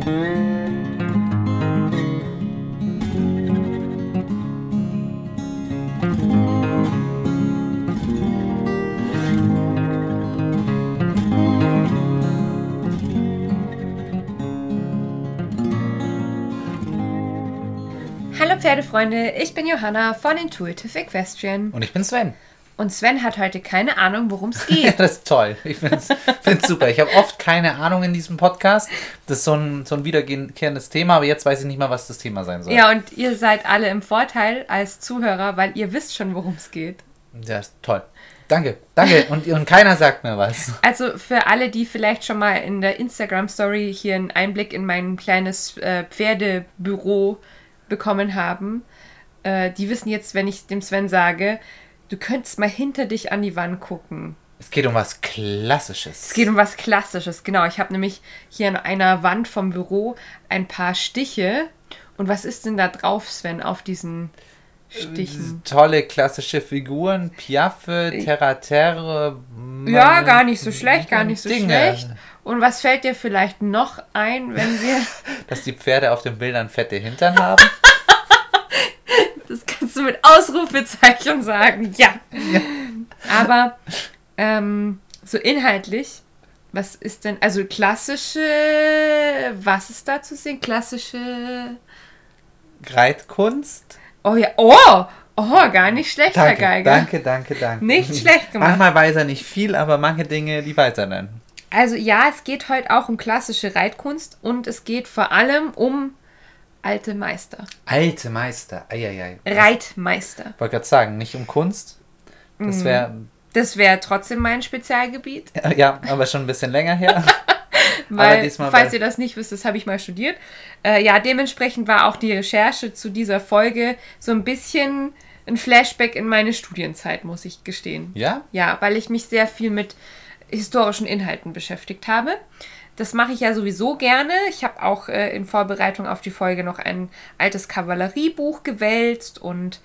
Hallo Pferdefreunde, ich bin Johanna von Intuitive Equestrian. Und ich bin Sven. Und Sven hat heute keine Ahnung, worum es Ja, geht. das ist toll. Ich finde es super. Ich habe oft keine Ahnung in diesem Podcast. Das ist so ein, so ein wiederkehrendes Thema, aber jetzt weiß ich nicht mal, was das Thema sein soll. ja, und ihr seid alle im Vorteil als Zuhörer, weil ihr wisst schon, worum es geht. Ja, ist toll. Danke, danke. Und, und keiner sagt mir was. Also für alle, die vielleicht schon mal in der Instagram-Story hier einen Einblick in mein kleines äh, Pferdebüro bekommen haben, äh, die wissen jetzt, wenn ich dem Sven sage, du könntest mal hinter dich an die Wand gucken. Es geht um was Klassisches. Es geht um was Klassisches, genau. Ich habe nämlich hier an einer Wand vom Büro ein paar Stiche. Und was ist denn da drauf, Sven, auf diesen Stichen? Tolle klassische Figuren, Piaffe, Terra-Terre. Ja, gar nicht so schlecht, gar nicht so Dinge. schlecht. Und was fällt dir vielleicht noch ein, wenn wir. Dass die Pferde auf den Bildern fette Hintern haben. Das kannst du mit Ausrufezeichen sagen, ja. Aber ähm, so inhaltlich, was ist denn, also klassische, was ist da zu sehen? Klassische, Reitkunst. oh ja, oh, oh, gar nicht schlecht, Herr Danke, Geiger. danke, danke, danke. Nicht schlecht gemacht. Manchmal weiß er nicht viel, aber manche Dinge, die weiß er dann. Also ja, es geht heute auch um klassische Reitkunst und es geht vor allem um alte Meister, Alte Meister. Eieiei. Reitmeister. Ich wollte gerade sagen, nicht um Kunst. Das wäre, Das wäre trotzdem mein Spezialgebiet. ja, aber schon ein bisschen länger her. Weil, falls ihr das nicht wisst, das habe ich mal studiert. Äh, ja, dementsprechend war auch die Recherche zu dieser Folge so ein bisschen ein Flashback in meine Studienzeit, muss ich gestehen. Ja? Ja, weil ich mich sehr viel mit historischen Inhalten beschäftigt habe. Das mache ich ja sowieso gerne. Ich habe auch äh, in Vorbereitung auf die Folge noch ein altes Kavalleriebuch gewälzt und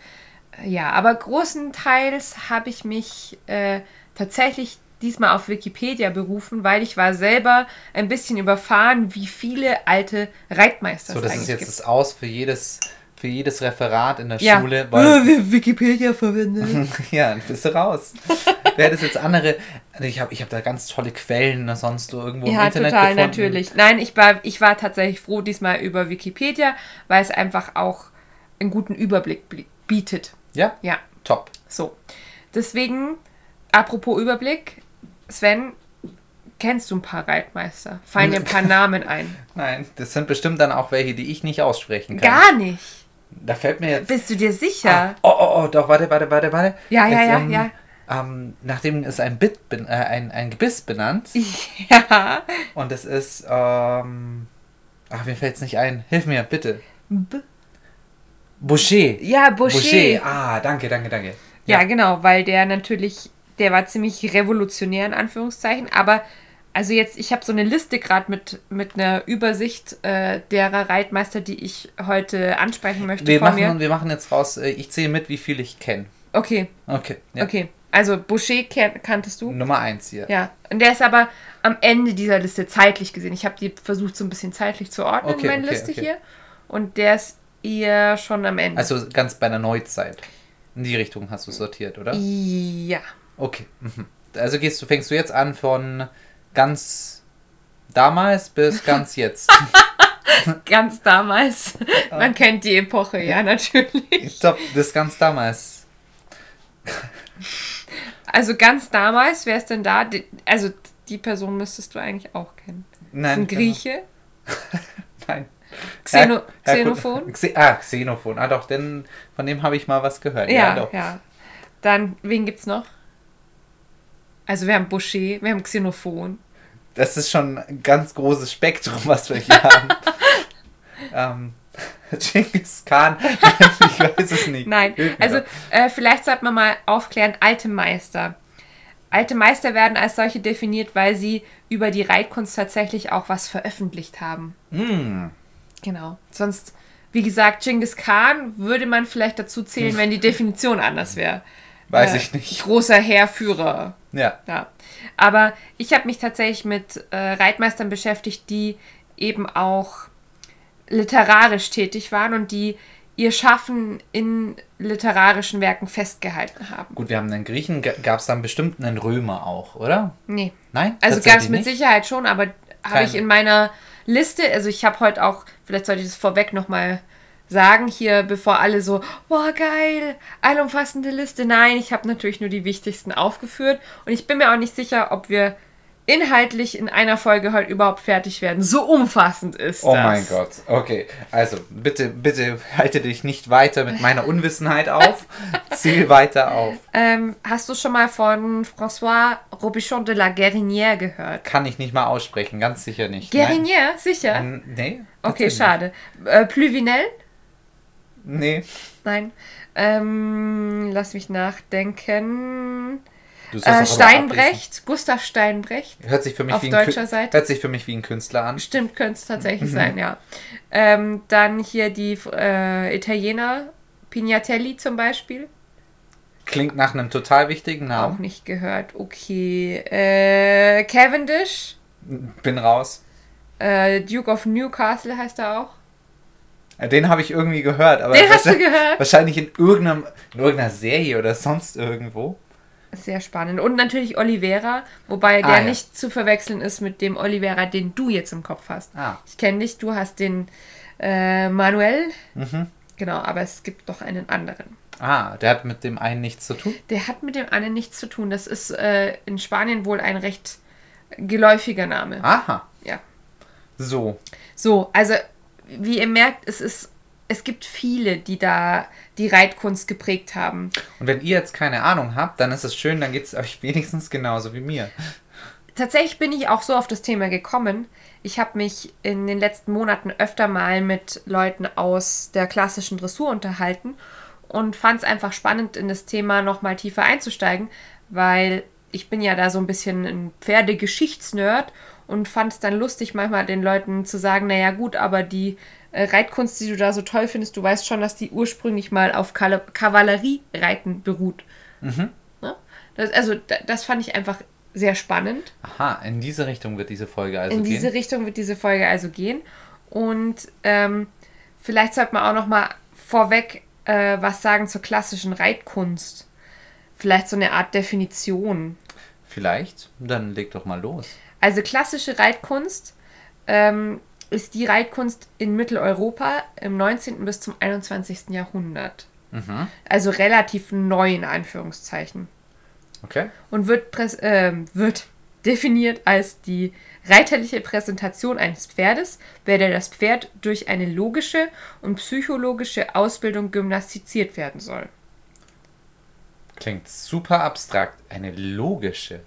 äh, ja, aber großenteils habe ich mich äh, tatsächlich diesmal auf Wikipedia berufen, weil ich war selber ein bisschen überfahren, wie viele alte Reitmeister So, es das ist jetzt gibt. das Aus für jedes, für jedes Referat in der ja. Schule. Weil, Äh, Wikipedia verwendet. ja, dann bist du raus. Wer das jetzt andere, also ich habe ich hab da ganz tolle Quellen ne, sonst so irgendwo im Ja, Internet total, gefunden. natürlich. Nein, ich war, ich war tatsächlich froh diesmal über Wikipedia, weil es einfach auch einen guten Überblick bli- bietet. Ja, Ja, top. so. Deswegen, apropos Überblick, Sven, kennst du ein paar Reitmeister? Fallen dir ein paar Namen ein? Nein, das sind bestimmt dann auch welche, die ich nicht aussprechen kann. Gar nicht. Da fällt mir jetzt. Bist du dir sicher? Oh, oh, oh, doch, warte, warte, warte, warte. Ja, ja, Jetzt, ja, ähm, ja. Ähm, nachdem ist ein Bit, äh, ein, ein Gebiss benannt Ja. und es ist, ähm, ach, mir fällt es nicht ein. Hilf mir, bitte. B Boucher. ja, Boucher. Ah, danke, danke, danke. Ja, genau, weil der natürlich, der war ziemlich revolutionär in Anführungszeichen, aber also jetzt, ich habe so eine Liste gerade mit, mit einer Übersicht äh, derer Reitmeister, die ich heute ansprechen möchte Wir machen, mir. wir machen jetzt raus, äh, ich zähle mit, wie viel ich kenne. Okay, Okay, ja. okay. Also Boucher kan kanntest du? Nummer eins hier. Ja. Und der ist aber am Ende dieser Liste zeitlich gesehen. Ich habe die versucht, so ein bisschen zeitlich zu ordnen, Okay, meine okay, Liste okay. hier. Und der ist eher schon am Ende. Also ganz bei der Neuzeit. In die Richtung hast du sortiert, oder? ja. Okay. Mhm. Also gehst du, fängst du jetzt an von ganz damals bis ganz jetzt. Ganz damals. Man kennt die Epoche, ja, natürlich. Ich glaube, das ganz damals. Also ganz damals, wer ist denn da? Also die Person müsstest du eigentlich auch kennen. Das ist Nein. ein Grieche. Nein. Xeno Herr- Xenophon. Xe ah, Xenophon. Ah, doch, denn von dem habe ich mal was gehört. Ja, doch. ja. Dann, wen gibt's noch? Also wir haben Boucher, wir haben Xenophon. Das ist schon ein ganz großes Spektrum, was wir hier haben. ähm, Genghis Khan, ich weiß es nicht. Nein, also äh, vielleicht sollte man mal aufklären, alte Meister. Alte Meister werden als solche definiert, weil sie über die Reitkunst tatsächlich auch was veröffentlicht haben. Hm, Genau. Sonst, wie gesagt, Genghis Khan würde man vielleicht dazu zählen, wenn die Definition anders wäre. weiß Äh, ich nicht. Großer Heerführer. Ja. Ja. Aber ich habe mich tatsächlich mit äh, Reitmeistern beschäftigt, die eben auch literarisch tätig waren und die ihr Schaffen in literarischen Werken festgehalten haben. Gut, wir haben einen Griechen, gab es dann bestimmt einen Römer auch, oder? Nee. Nein? Also Tatsächlich ganz mit nicht? Sicherheit schon, aber habe ich in meiner Liste, also ich habe heute auch, vielleicht sollte ich das vorweg nochmal sagen, hier, bevor alle so, boah, geil, allumfassende Liste. Nein, ich habe natürlich nur die wichtigsten aufgeführt und ich bin mir auch nicht sicher, ob wir inhaltlich in einer Folge heute überhaupt fertig werden. So umfassend ist Oh das. mein Gott. Okay, also bitte, bitte halte dich nicht weiter mit meiner Unwissenheit auf. Ziel weiter auf. Ähm, hast du schon mal von François Robichon de la Guérinière gehört? Kann ich nicht mal aussprechen, ganz sicher nicht. Guérinière, sicher? N- Nee. Okay, schade. Äh, Pluvinel? Nee. Nein. Ähm, lass mich nachdenken. Äh. Steinbrecht, Gustav Steinbrecht. Hört sich für mich Auf wie ein deutscher Seite? Hört sich für mich wie ein Künstler an. Stimmt, könnte es tatsächlich Mhm. sein, ja. Ähm, dann hier die äh, Italiener, Pignatelli zum Beispiel. Klingt nach einem total wichtigen Auch Namen. nicht gehört. Okay. Äh, Cavendish, Bin raus. äh, Duke of Newcastle heißt er auch. Äh, Den habe ich irgendwie gehört, aber Den hast du wahrscheinlich- gehört? wahrscheinlich in, irgendeinem, in irgendeiner Serie oder sonst irgendwo. Sehr spannend. Und natürlich Oliveira, wobei der Ah, ja. nicht zu verwechseln ist mit dem Oliveira, den du jetzt im Kopf hast. Ah. Ich kenne dich, du hast den äh, Manuel. Mhm. Genau, aber es gibt doch einen anderen. Ah, der hat mit dem einen nichts zu tun. Der hat mit dem einen nichts zu tun. Das ist äh, in Spanien wohl ein recht geläufiger Name. Aha. Ja. So. So, also wie ihr merkt, es ist es gibt viele, die da die Reitkunst geprägt haben. Und wenn ihr jetzt keine Ahnung habt, dann ist es schön, dann geht es euch wenigstens genauso wie mir. Tatsächlich bin ich auch so auf das Thema gekommen. Ich habe mich in den letzten Monaten öfter mal mit Leuten aus der klassischen Dressur unterhalten und fand es einfach spannend, in das Thema nochmal tiefer einzusteigen, weil ich bin ja da so ein bisschen ein Pferdegeschichtsnerd und fand es dann lustig, manchmal den Leuten zu sagen, naja gut, aber die äh, Reitkunst, die du da so toll findest, du weißt schon, dass die ursprünglich mal auf Kavalleriereiten beruht. Ne? Das, also da, das fand ich einfach sehr spannend. Aha, in diese Richtung wird diese Folge also In gehen. diese Richtung wird diese Folge also gehen. Und ähm, vielleicht sollte man auch noch mal vorweg äh, was sagen zur klassischen Reitkunst. Vielleicht so eine Art Definition. Vielleicht. Dann leg doch mal los. Also klassische Reitkunst ähm, ist die Reitkunst in Mitteleuropa im 19. bis zum 21. Jahrhundert. Mhm. Also relativ neu in Anführungszeichen. Okay. und wird, ähm, wird definiert als die reiterliche Präsentation eines Pferdes, bei der das Pferd durch eine logische und psychologische Ausbildung gymnastiziert werden soll. Klingt super abstrakt. Eine logische.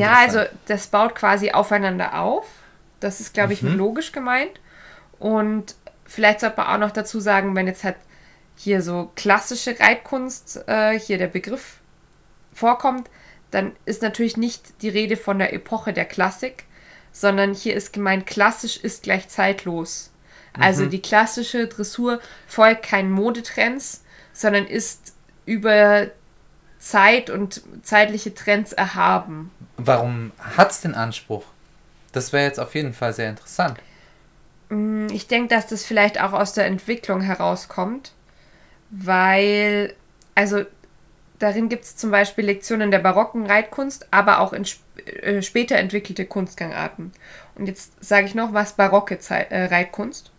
Ja, also das baut quasi aufeinander auf. Das ist, glaube ich, Mhm. logisch gemeint. Und vielleicht sollte man auch noch dazu sagen, wenn jetzt halt hier so klassische Reitkunst, äh, hier der Begriff vorkommt, dann ist natürlich nicht die Rede von der Epoche der Klassik, sondern hier ist gemeint, klassisch ist gleich zeitlos. Also die klassische Dressur folgt keinen Modetrends, sondern ist über Zeit und zeitliche Trends erhaben. Warum hat es den Anspruch? Das wäre jetzt auf jeden Fall sehr interessant. Ich denke, dass das vielleicht auch aus der Entwicklung herauskommt, weil, also darin gibt es zum Beispiel Lektionen der barocken Reitkunst, aber auch in sp äh, später entwickelte Kunstgangarten. Und jetzt sage ich noch was barocke Zei äh, Reitkunst.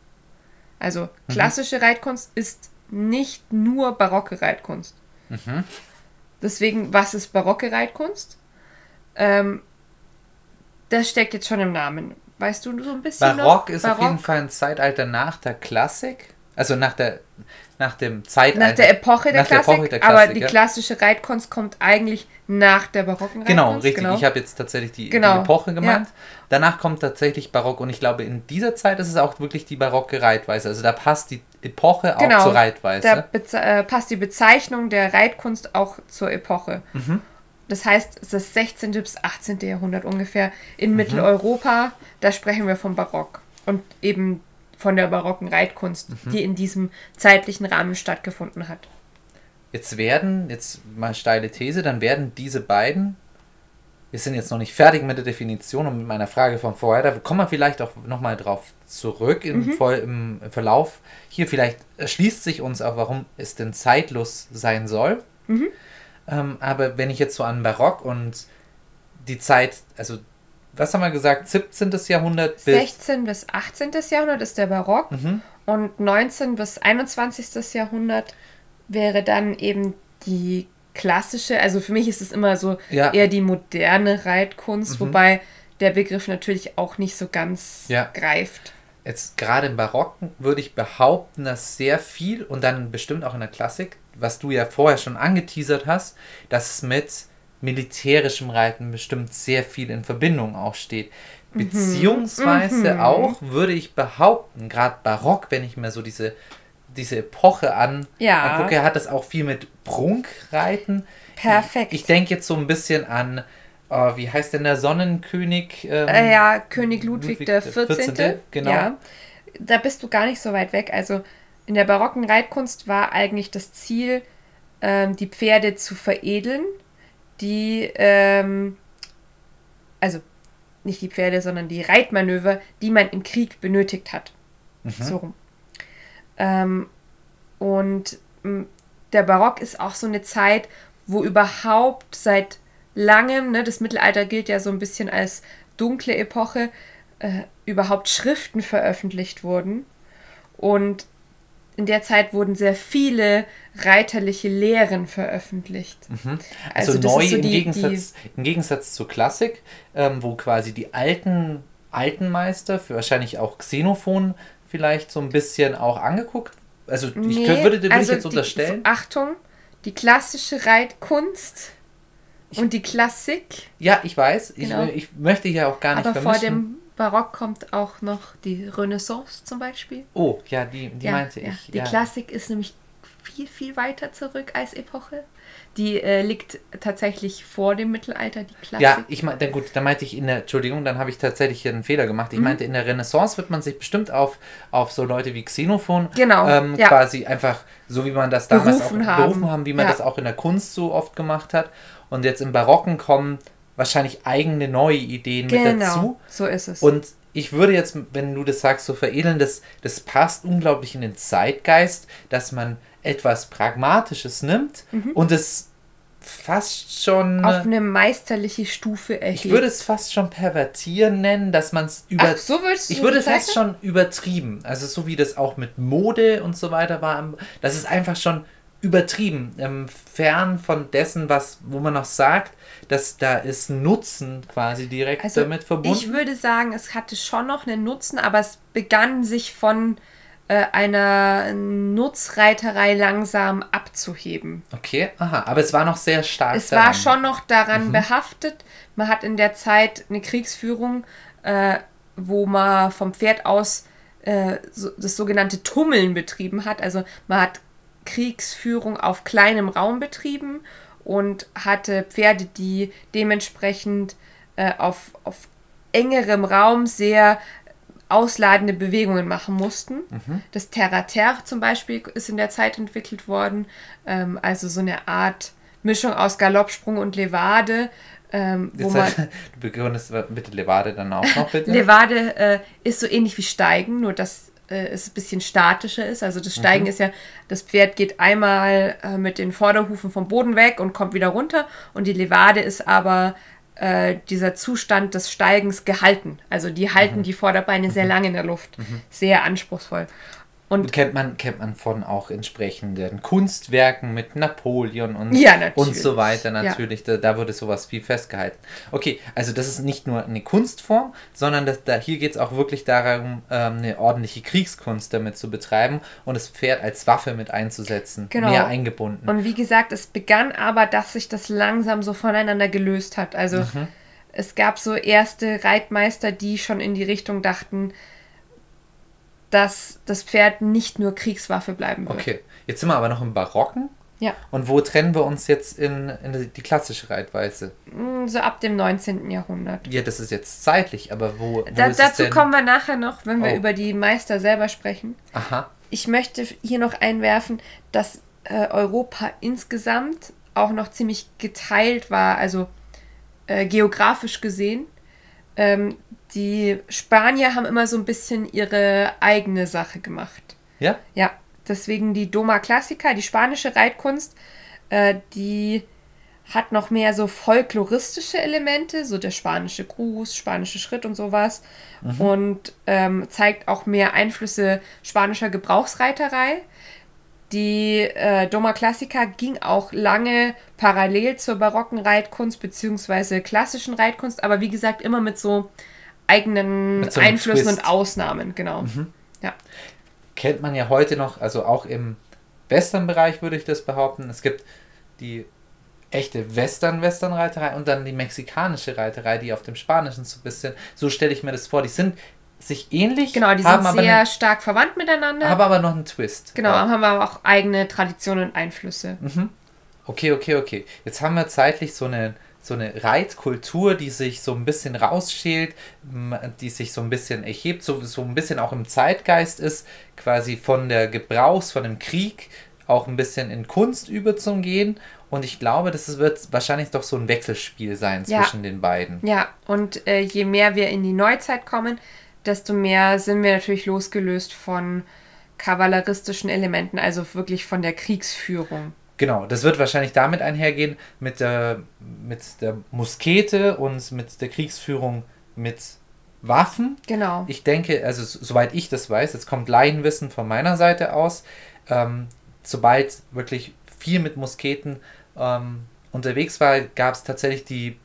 Also klassische Reitkunst ist nicht nur barocke Reitkunst. Mhm. Deswegen, was ist barocke Reitkunst? Ähm, das steckt jetzt schon im Namen. Weißt du so ein bisschen Barock noch? ist auf jeden Fall ein Zeitalter nach der Klassik. Also nach der nach dem Zeitalter. Nach der Epoche der, nach der Klassik, Epoche der aber Klassik, die ja. klassische Reitkunst kommt eigentlich nach der barocken Genau, Reitkunst. richtig. Ich habe jetzt tatsächlich die, Genau, die Epoche gemeint. ja. Danach kommt tatsächlich Barock und ich glaube, in dieser Zeit ist es auch wirklich die barocke Reitweise. Also da passt die Epoche auch Genau, zur Reitweise. da äh, passt die Bezeichnung der Reitkunst auch zur Epoche. Mhm. Das heißt, es ist das 16. bis 18. Jahrhundert ungefähr in Mhm. Mitteleuropa. Da sprechen wir vom Barock und eben von der barocken Reitkunst, Mhm. die in diesem zeitlichen Rahmen stattgefunden hat. Jetzt werden, jetzt mal steile These, dann werden diese beiden wir sind jetzt noch nicht fertig mit der Definition und mit meiner Frage von vorher. Da kommen wir vielleicht auch nochmal drauf zurück im, Mhm. Voll, im Verlauf. Hier vielleicht erschließt sich uns auch, warum es denn zeitlos sein soll. Mhm. Ähm, aber wenn ich jetzt so an Barock und die Zeit, also was haben wir gesagt, 17. Jahrhundert bis 16. bis 18. Jahrhundert ist der Barock Mhm. und 19. bis 21. Jahrhundert wäre dann eben die klassische, also für mich ist es immer so Ja. eher die moderne Reitkunst, Mhm. wobei der Begriff natürlich auch nicht so ganz Ja. greift. Jetzt gerade im Barocken würde ich behaupten, dass sehr viel und dann bestimmt auch in der Klassik, was du ja vorher schon angeteasert hast, dass es mit militärischem Reiten bestimmt sehr viel in Verbindung auch steht. Beziehungsweise Mhm. auch, würde ich behaupten, gerade Barock, wenn ich mir so diese, diese Epoche an, Ja. angucke, hat das auch viel mit Prunkreiten. Perfekt. Ich denke jetzt so ein bisschen an, äh, wie heißt denn der Sonnenkönig? Ähm, Äh, ja, König Ludwig, Ludwig der der 14. 14., genau. Ja, da bist du gar nicht so weit weg. Also in der barocken Reitkunst war eigentlich das Ziel, ähm, die Pferde zu veredeln, die, ähm, also nicht die Pferde, sondern die Reitmanöver, die man im Krieg benötigt hat. So rum. Ähm, und m, der Barock ist auch so eine Zeit, wo überhaupt seit langem, ne, das Mittelalter gilt ja so ein bisschen als dunkle Epoche, äh, überhaupt Schriften veröffentlicht wurden. Und in der Zeit wurden sehr viele reiterliche Lehren veröffentlicht. Also, das neu so im, die- Gegensatz, im Gegensatz zur Klassik, ähm, wo quasi die alten, alten Meister, für wahrscheinlich auch Xenophon vielleicht so ein bisschen auch angeguckt. Also ich Nee, könnte, würde, würde also ich jetzt die- unterstellen. Achtung, die klassische Reitkunst und die Klassik. Ja, ich weiß. Ich, Genau. ich möchte hier auch gar nicht Aber vor vermischen. dem Barock kommt auch noch die Renaissance zum Beispiel. oh, ja, die, die ja, meinte ja. ich. Die ja. Klassik ist nämlich viel, viel weiter zurück als Epoche. Die äh, liegt tatsächlich vor dem Mittelalter, die Klassik. Ja, ich meinte, gut, da meinte ich in der, Entschuldigung, dann habe ich tatsächlich hier einen Fehler gemacht. Mhm. Ich meinte, in der Renaissance wird man sich bestimmt auf, auf so Leute wie Xenophon Genau, ähm, ja. quasi einfach, so wie man das damals Berufen auch haben. berufen haben, wie man Ja. das auch in der Kunst so oft gemacht hat. Und jetzt im Barocken kommen wahrscheinlich eigene neue Ideen mit genau, dazu. so ist es. Und ich würde jetzt, wenn du das sagst, so veredeln, das, das passt unglaublich in den Zeitgeist, dass man etwas Pragmatisches nimmt und es fast schon. Mhm. auf eine meisterliche Stufe erhebt. Ich würde es fast schon pervertieren nennen, dass man es über. Ach, so würdest du ich würde das fast schon übertrieben. Also so wie das auch mit Mode und so weiter war. Das ist einfach schon übertrieben. Ähm, fern von dessen, was, wo man noch sagt, dass da ist Nutzen quasi direkt Also damit verbunden. ich würde sagen, es hatte schon noch einen Nutzen, aber es begann sich von äh, einer Nutzreiterei langsam abzuheben. okay, aha, aber es war noch sehr stark. Es war daran. schon noch daran Mhm. behaftet. Man hat in der Zeit eine Kriegsführung, äh, wo man vom Pferd aus äh, so, das sogenannte Tummeln betrieben hat. Also man hat Kriegsführung auf kleinem Raum betrieben und hatte Pferde, die dementsprechend äh, auf, auf engerem Raum sehr ausladende Bewegungen machen mussten. Das Terre-à-Terre zum Beispiel ist in der Zeit entwickelt worden, ähm, also so eine Art Mischung aus Galoppsprung und Levade, ähm, wo Jetzt, man du begründest bitte Levade dann auch noch, bitte. Levade äh, ist so ähnlich wie Steigen, nur dass äh, es ein bisschen statischer ist. Also das Steigen ist ja, das Pferd geht einmal äh, mit den Vorderhufen vom Boden weg und kommt wieder runter. Und die Levade ist aber äh, dieser Zustand des Steigens gehalten. Also die halten die Vorderbeine sehr lange in der Luft. Sehr anspruchsvoll. Und kennt man, kennt man von auch entsprechenden Kunstwerken mit Napoleon und, Ja, und so weiter Ja. natürlich. Da, da wurde sowas viel festgehalten. Okay, also das ist nicht nur eine Kunstform, sondern das, da, hier geht es auch wirklich darum, ähm, eine ordentliche Kriegskunst damit zu betreiben und das Pferd als Waffe mit einzusetzen. Genau. Mehr eingebunden. Und wie gesagt, es begann aber, dass sich das langsam so voneinander gelöst hat. Also Mhm. es gab so erste Reitmeister, die schon in die Richtung dachten, dass das Pferd nicht nur Kriegswaffe bleiben wird. okay, jetzt sind wir aber noch im Barocken. Ja, Und wo trennen wir uns jetzt in, in die klassische Reitweise? mm, so ab dem 19. Jahrhundert. Ja, das ist jetzt zeitlich, aber wo, wo Da, dazu kommen wir nachher noch, wenn wir Oh. über die Meister selber sprechen. Aha. Ich möchte hier noch einwerfen, dass äh, Europa insgesamt auch noch ziemlich geteilt war. Also äh, geografisch gesehen. Ähm, die Spanier haben immer so ein bisschen ihre eigene Sache gemacht. Ja? Ja, deswegen die Doma Classica, die spanische Reitkunst, äh, die hat noch mehr so folkloristische Elemente, so der spanische Gruß, spanische Schritt und sowas. Und ähm, zeigt auch mehr Einflüsse spanischer Gebrauchsreiterei. Die äh, Doma Classica ging auch lange parallel zur barocken Reitkunst bzw. klassischen Reitkunst, aber wie gesagt immer mit so eigenen so Einflüssen Twist. und Ausnahmen, genau. Ja. kennt man ja heute noch, also auch im Western-Bereich würde ich das behaupten. Es gibt die echte Western-Western-Reiterei und dann die mexikanische Reiterei, die auf dem Spanischen so ein bisschen, so stelle ich mir das vor, die sind sich ähnlich, Genau, die haben, sind sehr einen, stark verwandt miteinander. haben aber noch einen Twist. genau, Ja. haben aber auch eigene Traditionen und Einflüsse. Okay, okay, okay. Jetzt haben wir zeitlich so eine, so eine Reitkultur, die sich so ein bisschen rausschält, die sich so ein bisschen erhebt, so, so ein bisschen auch im Zeitgeist ist, quasi von der Gebrauchs-, von dem Krieg auch ein bisschen in Kunst überzugehen. Und ich glaube, das wird wahrscheinlich doch so ein Wechselspiel sein Ja. zwischen den beiden. Ja, und äh, je mehr wir in die Neuzeit kommen, desto mehr sind wir natürlich losgelöst von kavalleristischen Elementen, also wirklich von der Kriegsführung. Genau, das wird wahrscheinlich damit einhergehen, mit der, mit der Muskete und mit der Kriegsführung mit Waffen. Genau. Ich denke, also soweit ich das weiß, jetzt kommt Laienwissen von meiner Seite aus, ähm, sobald wirklich viel mit Musketen ähm, unterwegs war, gab es tatsächlich die,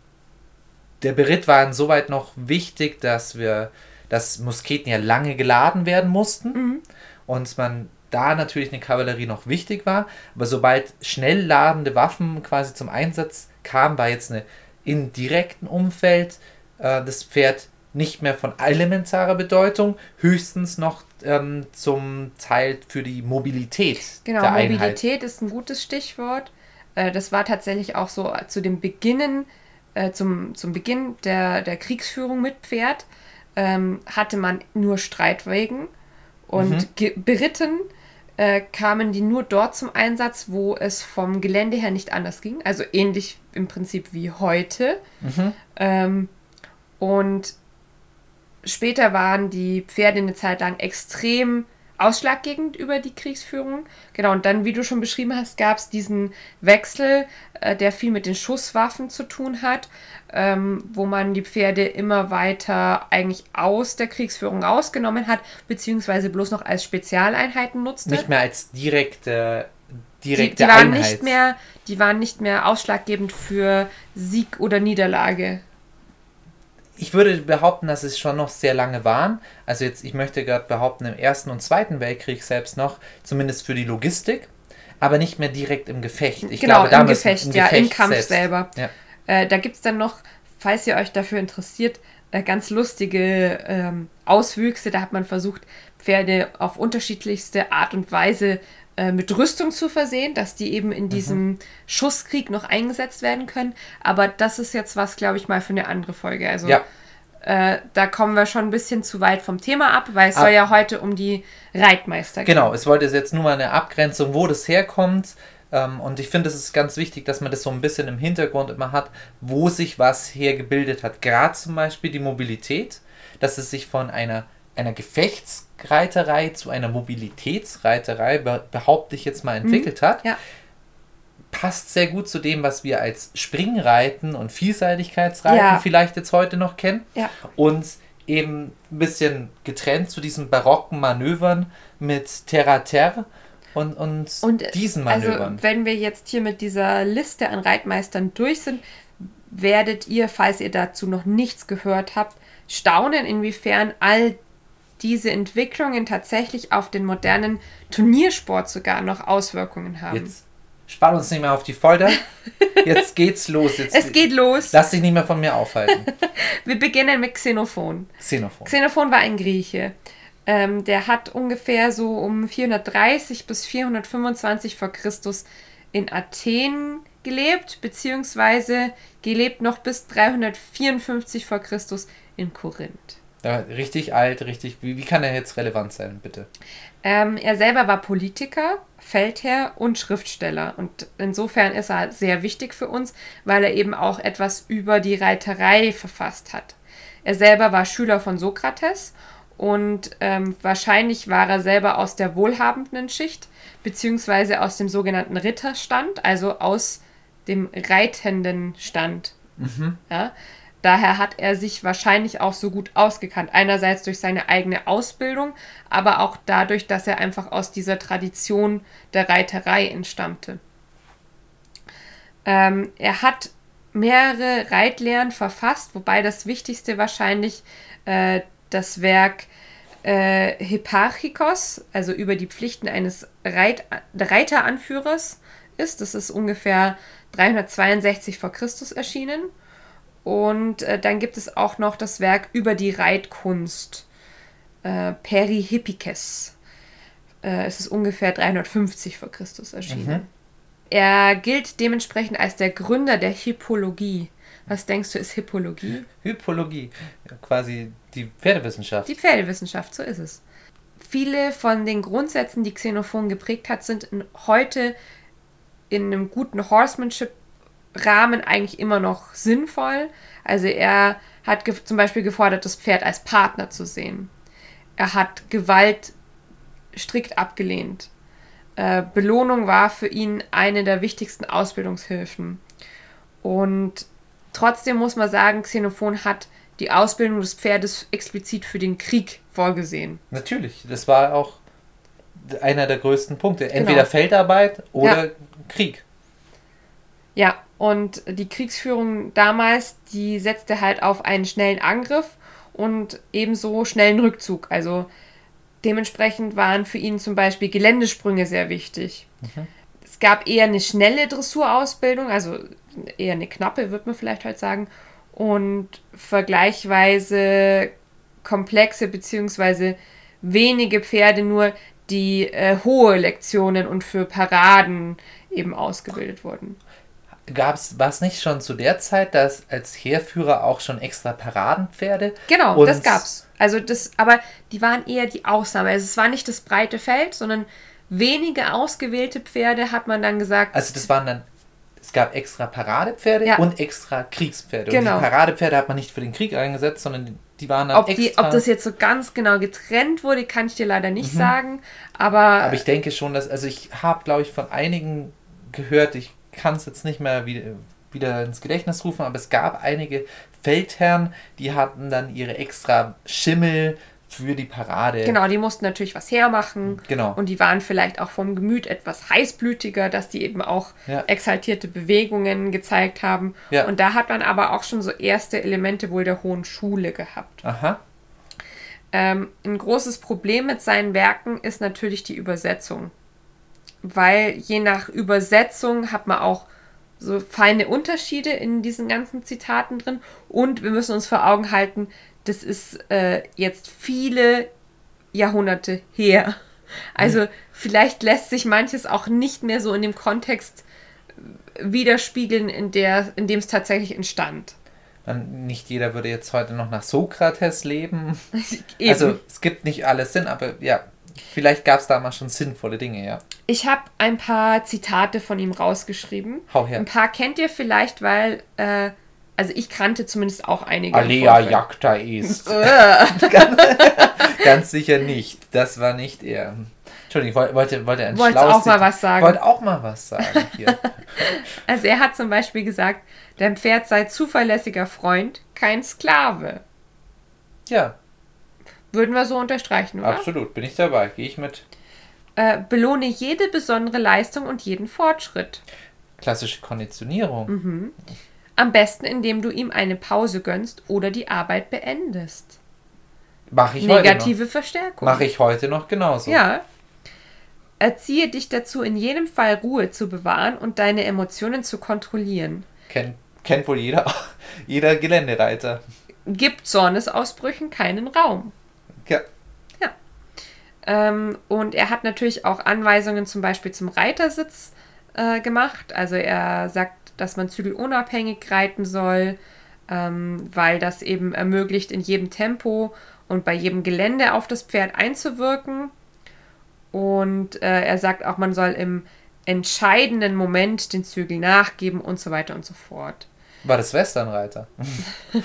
der Beritt war insoweit noch wichtig, dass wir, dass Musketen ja lange geladen werden mussten und man da natürlich eine Kavallerie noch wichtig war, aber sobald schnell ladende Waffen quasi zum Einsatz kamen, war jetzt eine im direkten Umfeld äh, das Pferd nicht mehr von elementarer Bedeutung, höchstens noch ähm, zum Teil für die Mobilität Genau, der Einheit. Mobilität ist ein gutes Stichwort. Äh, Das war tatsächlich auch so zu dem Beginnen, äh, zum, zum Beginn der, der Kriegsführung mit Pferd, ähm, hatte man nur Streitwagen und Mhm. beritten äh, kamen die nur dort zum Einsatz, wo es vom Gelände her nicht anders ging. Also ähnlich im Prinzip wie heute. Mhm. Ähm, und später waren die Pferde eine Zeit lang extrem ausschlaggebend über die Kriegsführung. Genau, und dann, wie du schon beschrieben hast, gab es diesen Wechsel, äh, der viel mit den Schusswaffen zu tun hat, ähm, wo man die Pferde immer weiter eigentlich aus der Kriegsführung rausgenommen hat, beziehungsweise bloß noch als Spezialeinheiten nutzte. Nicht mehr als direkte, die, direkte die, waren Einheit. nicht mehr, die waren nicht mehr ausschlaggebend für Sieg oder Niederlage. Ich würde behaupten, dass es schon noch sehr lange waren. Also jetzt, ich möchte gerade behaupten, im Ersten und Zweiten Weltkrieg selbst noch, zumindest für die Logistik, aber nicht mehr direkt im Gefecht. Ich genau, glaube, damals im Gefecht, ja, im Gefecht Kampf selbst. selber. Ja. Äh, da gibt es dann noch, falls ihr euch dafür interessiert, äh, ganz lustige ähm, Auswüchse. Da hat man versucht, Pferde auf unterschiedlichste Art und Weise äh, mit Rüstung zu versehen, dass die eben Mhm. in diesem Schusskrieg noch eingesetzt werden können. Aber das ist jetzt was, glaube ich, mal für eine andere Folge. Also Ja, äh, da kommen wir schon ein bisschen zu weit vom Thema ab, weil es Ab- soll ja heute um die Reitmeister gehen. genau. Es wollte jetzt nur mal eine Abgrenzung, wo das herkommt. Ähm, und ich finde, es ist ganz wichtig, dass man das so ein bisschen im Hintergrund immer hat, wo sich was hergebildet hat. Gerade zum Beispiel die Mobilität, dass es sich von einer, einer Gefechtsreiterei zu einer Mobilitätsreiterei, be behaupte ich jetzt mal, entwickelt hat. Ja. passt sehr gut zu dem, was wir als Springreiten und Vielseitigkeitsreiten Ja. vielleicht jetzt heute noch kennen. Ja. Und eben ein bisschen getrennt zu diesen barocken Manövern mit Terra-Terre und, und, Und diesen Manövern. Also, wenn wir jetzt hier mit dieser Liste an Reitmeistern durch sind, werdet ihr, falls ihr dazu noch nichts gehört habt, staunen, inwiefern all diese Entwicklungen tatsächlich auf den modernen Turniersport sogar noch Auswirkungen haben. jetzt spann uns nicht mehr auf die Folter. Jetzt geht's los. Jetzt, es geht los. Lass dich nicht mehr von mir aufhalten. Wir beginnen mit Xenophon. Xenophon. Xenophon war ein Grieche. Ähm, der hat ungefähr so um 430 bis 425 vor Christus in Athen gelebt, beziehungsweise gelebt noch bis 354 vor Christus in Korinth. Ja, richtig alt, richtig. Wie, wie kann er jetzt relevant sein, bitte? Ähm, er selber war Politiker, Feldherr und Schriftsteller. Und insofern ist er sehr wichtig für uns, weil er eben auch etwas über die Reiterei verfasst hat. Er selber war Schüler von Sokrates und ähm, wahrscheinlich war er selber aus der wohlhabenden Schicht, beziehungsweise aus dem sogenannten Ritterstand, also aus dem reitenden Stand. Mhm. Ja? Daher hat er sich wahrscheinlich auch so gut ausgekannt. Einerseits durch seine eigene Ausbildung, aber auch dadurch, dass er einfach aus dieser Tradition der Reiterei entstammte. Ähm, er hat mehrere Reitlehren verfasst, wobei das wichtigste wahrscheinlich äh, das Werk äh, Hipparchikos, also über die Pflichten eines Reit Reiteranführers ist. Das ist ungefähr 362 vor Christus erschienen. Und äh, dann gibt es auch noch das Werk über die Reitkunst, äh, Perihippikes. Äh, es ist ungefähr 350 vor Christus erschienen. Mhm. Er gilt dementsprechend als der Gründer der Hippologie. Was denkst du, ist Hippologie? Hypologie, ja, quasi die Pferdewissenschaft. Die Pferdewissenschaft, so ist es. Viele von den Grundsätzen, die Xenophon geprägt hat, sind in, heute in einem guten Horsemanship-Rahmen eigentlich immer noch sinnvoll. Also er hat zum Beispiel gefordert, das Pferd als Partner zu sehen. Er hat Gewalt strikt abgelehnt. Äh, Belohnung war für ihn eine der wichtigsten Ausbildungshilfen. Und trotzdem muss man sagen, Xenophon hat die Ausbildung des Pferdes explizit für den Krieg vorgesehen. Natürlich, das war auch einer der größten Punkte. Entweder Genau. Feldarbeit oder Ja. Krieg. Ja, und die Kriegsführung damals, die setzte halt auf einen schnellen Angriff und ebenso schnellen Rückzug. Also dementsprechend waren für ihn zum Beispiel Geländesprünge sehr wichtig. Es gab eher eine schnelle Dressurausbildung, also eher eine knappe, wird man vielleicht halt sagen, und vergleichsweise komplexe beziehungsweise wenige Pferde nur, die äh, hohe Lektionen und für Paraden eben ausgebildet wurden. Gab's, war es nicht schon zu der Zeit, dass als Heerführer auch schon extra Paradenpferde? Genau, das gab's. Also das, aber die waren eher die Ausnahme. Also es war nicht das breite Feld, sondern wenige ausgewählte Pferde hat man dann gesagt. Also das waren dann, es gab extra Paradepferde Ja. und extra Kriegspferde. Genau. Und die Paradepferde hat man nicht für den Krieg eingesetzt, sondern die, die waren dann ob, die, extra. ob das jetzt so ganz genau getrennt wurde, kann ich dir leider nicht sagen. Aber, Aber ich denke schon, dass, also ich habe, glaube ich, von einigen gehört, ich kann es jetzt nicht mehr wieder, wieder ins Gedächtnis rufen, aber es gab einige Feldherren, die hatten dann ihre extra Schimmel für die Parade. genau, die mussten natürlich was hermachen. Genau. Und die waren vielleicht auch vom Gemüt etwas heißblütiger, dass die eben auch Ja. exaltierte Bewegungen gezeigt haben. Ja. Und da hat man aber auch schon so erste Elemente wohl der hohen Schule gehabt. Aha. Ähm, ein großes Problem mit seinen Werken ist natürlich die Übersetzung. Weil je nach Übersetzung hat man auch so feine Unterschiede in diesen ganzen Zitaten drin. Und wir müssen uns vor Augen halten, das ist äh, jetzt viele Jahrhunderte her. Also vielleicht lässt sich manches auch nicht mehr so in dem Kontext widerspiegeln, in, der, in dem es tatsächlich entstand. Nicht jeder würde jetzt heute noch nach Sokrates leben. Eben. Also es gibt nicht alles Sinn, aber ja, vielleicht gab es damals schon sinnvolle Dinge, ja. Ich habe ein paar Zitate von ihm rausgeschrieben. Hau her. Ein paar kennt ihr vielleicht, weil, äh, also ich kannte zumindest auch einige. Alea jacta ist. Äh, Ganz sicher nicht. Das war nicht er. Entschuldigung, ich wollte, wollte, wollte ein schlaues auch mal was sagen. wollte auch mal was sagen hier. Also er hat zum Beispiel gesagt, dein Pferd sei zuverlässiger Freund, kein Sklave. ja, Würden wir so unterstreichen, oder? absolut. Bin ich dabei. Gehe ich mit. Äh, belohne jede besondere Leistung und jeden Fortschritt. Klassische Konditionierung. Mhm. Am besten, indem du ihm eine Pause gönnst oder die Arbeit beendest. Mache ich heute Negative noch. Verstärkung. Mache ich heute noch genauso. Ja. Erziehe dich dazu, in jedem Fall Ruhe zu bewahren und deine Emotionen zu kontrollieren. Kennt, kennt wohl jeder, jeder Geländereiter. Gib Zornesausbrüchen keinen Raum. Ja. Ähm, und er hat natürlich auch Anweisungen zum Beispiel zum Reitersitz äh, gemacht. Also er sagt, dass man zügelunabhängig reiten soll, ähm, weil das eben ermöglicht, in jedem Tempo und bei jedem Gelände auf das Pferd einzuwirken. Und äh, er sagt auch, man soll im entscheidenden Moment den Zügel nachgeben und so weiter und so fort. War das Westernreiter?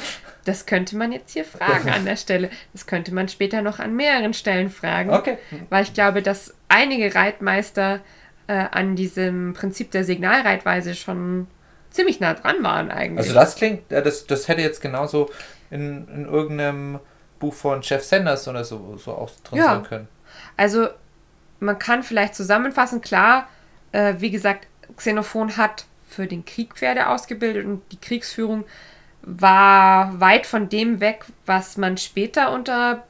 Das könnte man jetzt hier fragen an der Stelle. Das könnte man später noch an mehreren Stellen fragen. Okay. Weil ich glaube, dass einige Reitmeister äh, an diesem Prinzip der Signalreitweise schon ziemlich nah dran waren eigentlich. Also das klingt, äh, das, das hätte jetzt genauso in, in irgendeinem Buch von Jeff Sanders oder so, so auch drin Ja. sein können. Also man kann vielleicht zusammenfassen, klar, äh, wie gesagt, Xenophon hat für den Krieg Pferde ausgebildet und die Kriegsführung war weit von dem weg, was man später unter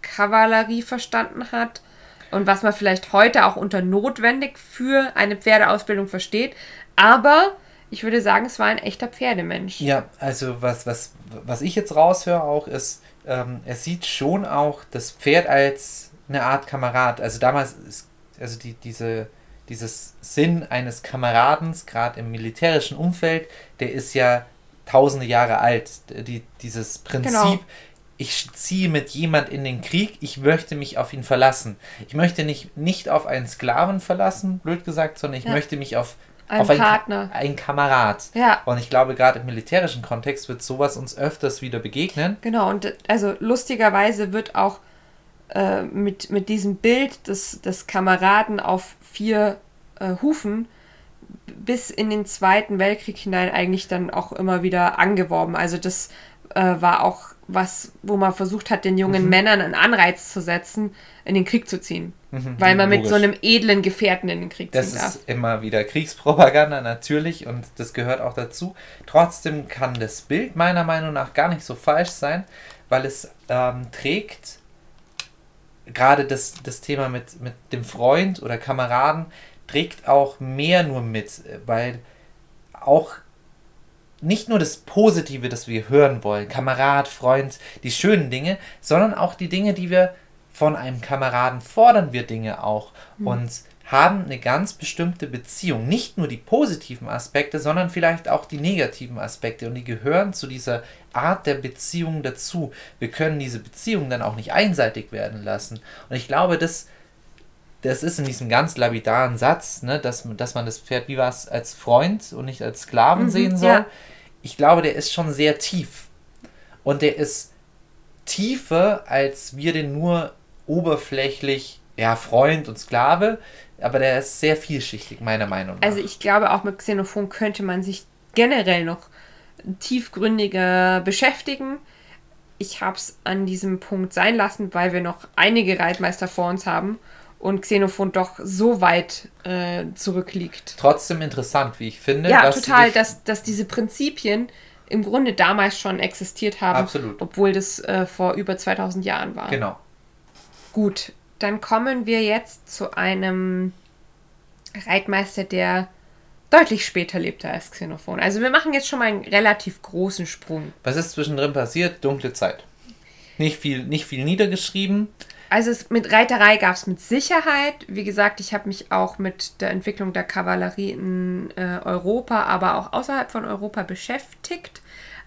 Kavallerie verstanden hat und was man vielleicht heute auch unter notwendig für eine Pferdeausbildung versteht. Aber ich würde sagen, es war ein echter Pferdemensch. Ja, also was, was, was ich jetzt raushöre auch ist, ähm, er sieht schon auch das Pferd als eine Art Kamerad. Also damals ist, also die, diese, dieses Sinn eines Kameradens, gerade im militärischen Umfeld, der ist ja tausende Jahre alt. Die, dieses Prinzip, Genau. ich ziehe mit jemand in den Krieg, ich möchte mich auf ihn verlassen. Ich möchte nicht, nicht auf einen Sklaven verlassen, blöd gesagt, sondern ich Ja. möchte mich auf, Ein auf einen, Ka- Partner. einen Kamerad. Ja. Und ich glaube, gerade im militärischen Kontext wird sowas uns öfters wieder begegnen. Genau, und also lustigerweise wird auch äh, mit, mit diesem Bild des, des Kameraden auf vier äh, Hufen bis in den Zweiten Weltkrieg hinein eigentlich dann auch immer wieder angeworben. Also das äh, war auch was, wo man versucht hat, den jungen Männern einen Anreiz zu setzen, in den Krieg zu ziehen. Weil man mit so logisch. einem edlen Gefährten in den Krieg Das ziehen darf. ist immer wieder Kriegspropaganda natürlich und das gehört auch dazu. Trotzdem kann das Bild meiner Meinung nach gar nicht so falsch sein, weil es ähm, trägt gerade das, das Thema mit, mit dem Freund oder Kameraden trägt auch mehr nur mit, weil auch nicht nur das Positive, das wir hören wollen, Kamerad, Freund, die schönen Dinge, sondern auch die Dinge, die wir von einem Kameraden fordern wir Dinge auch und haben eine ganz bestimmte Beziehung. Nicht nur die positiven Aspekte, sondern vielleicht auch die negativen Aspekte und die gehören zu dieser Art der Beziehung dazu. Wir können diese Beziehung dann auch nicht einseitig werden lassen. Und ich glaube, das, das ist in diesem ganz lapidaren Satz, ne, dass, dass man das Pferd wie was als Freund und nicht als Sklaven sehen soll. ja. Ich glaube, der ist schon sehr tief. Und der ist tiefer, als wir den nur oberflächlich, ja, Freund und Sklave, aber der ist sehr vielschichtig, meiner Meinung nach. Also ich glaube, auch mit Xenophon könnte man sich generell noch tiefgründiger beschäftigen. Ich habe es an diesem Punkt sein lassen, weil wir noch einige Reitmeister vor uns haben und Xenophon doch so weit äh, zurückliegt. Trotzdem interessant, wie ich finde. Ja, dass total, dass, dass diese Prinzipien im Grunde damals schon existiert haben, Absolut. obwohl das äh, vor über 2000 Jahren war. Genau. Gut, dann kommen wir jetzt zu einem Reitmeister, der deutlich später lebte als Xenophon. Also wir machen jetzt schon mal einen relativ großen Sprung. Was ist zwischendrin passiert? Dunkle Zeit. Nicht viel, nicht viel niedergeschrieben. Also es, mit Reiterei gab es mit Sicherheit. Wie gesagt, ich habe mich auch mit der Entwicklung der Kavallerie in äh, Europa, aber auch außerhalb von Europa beschäftigt.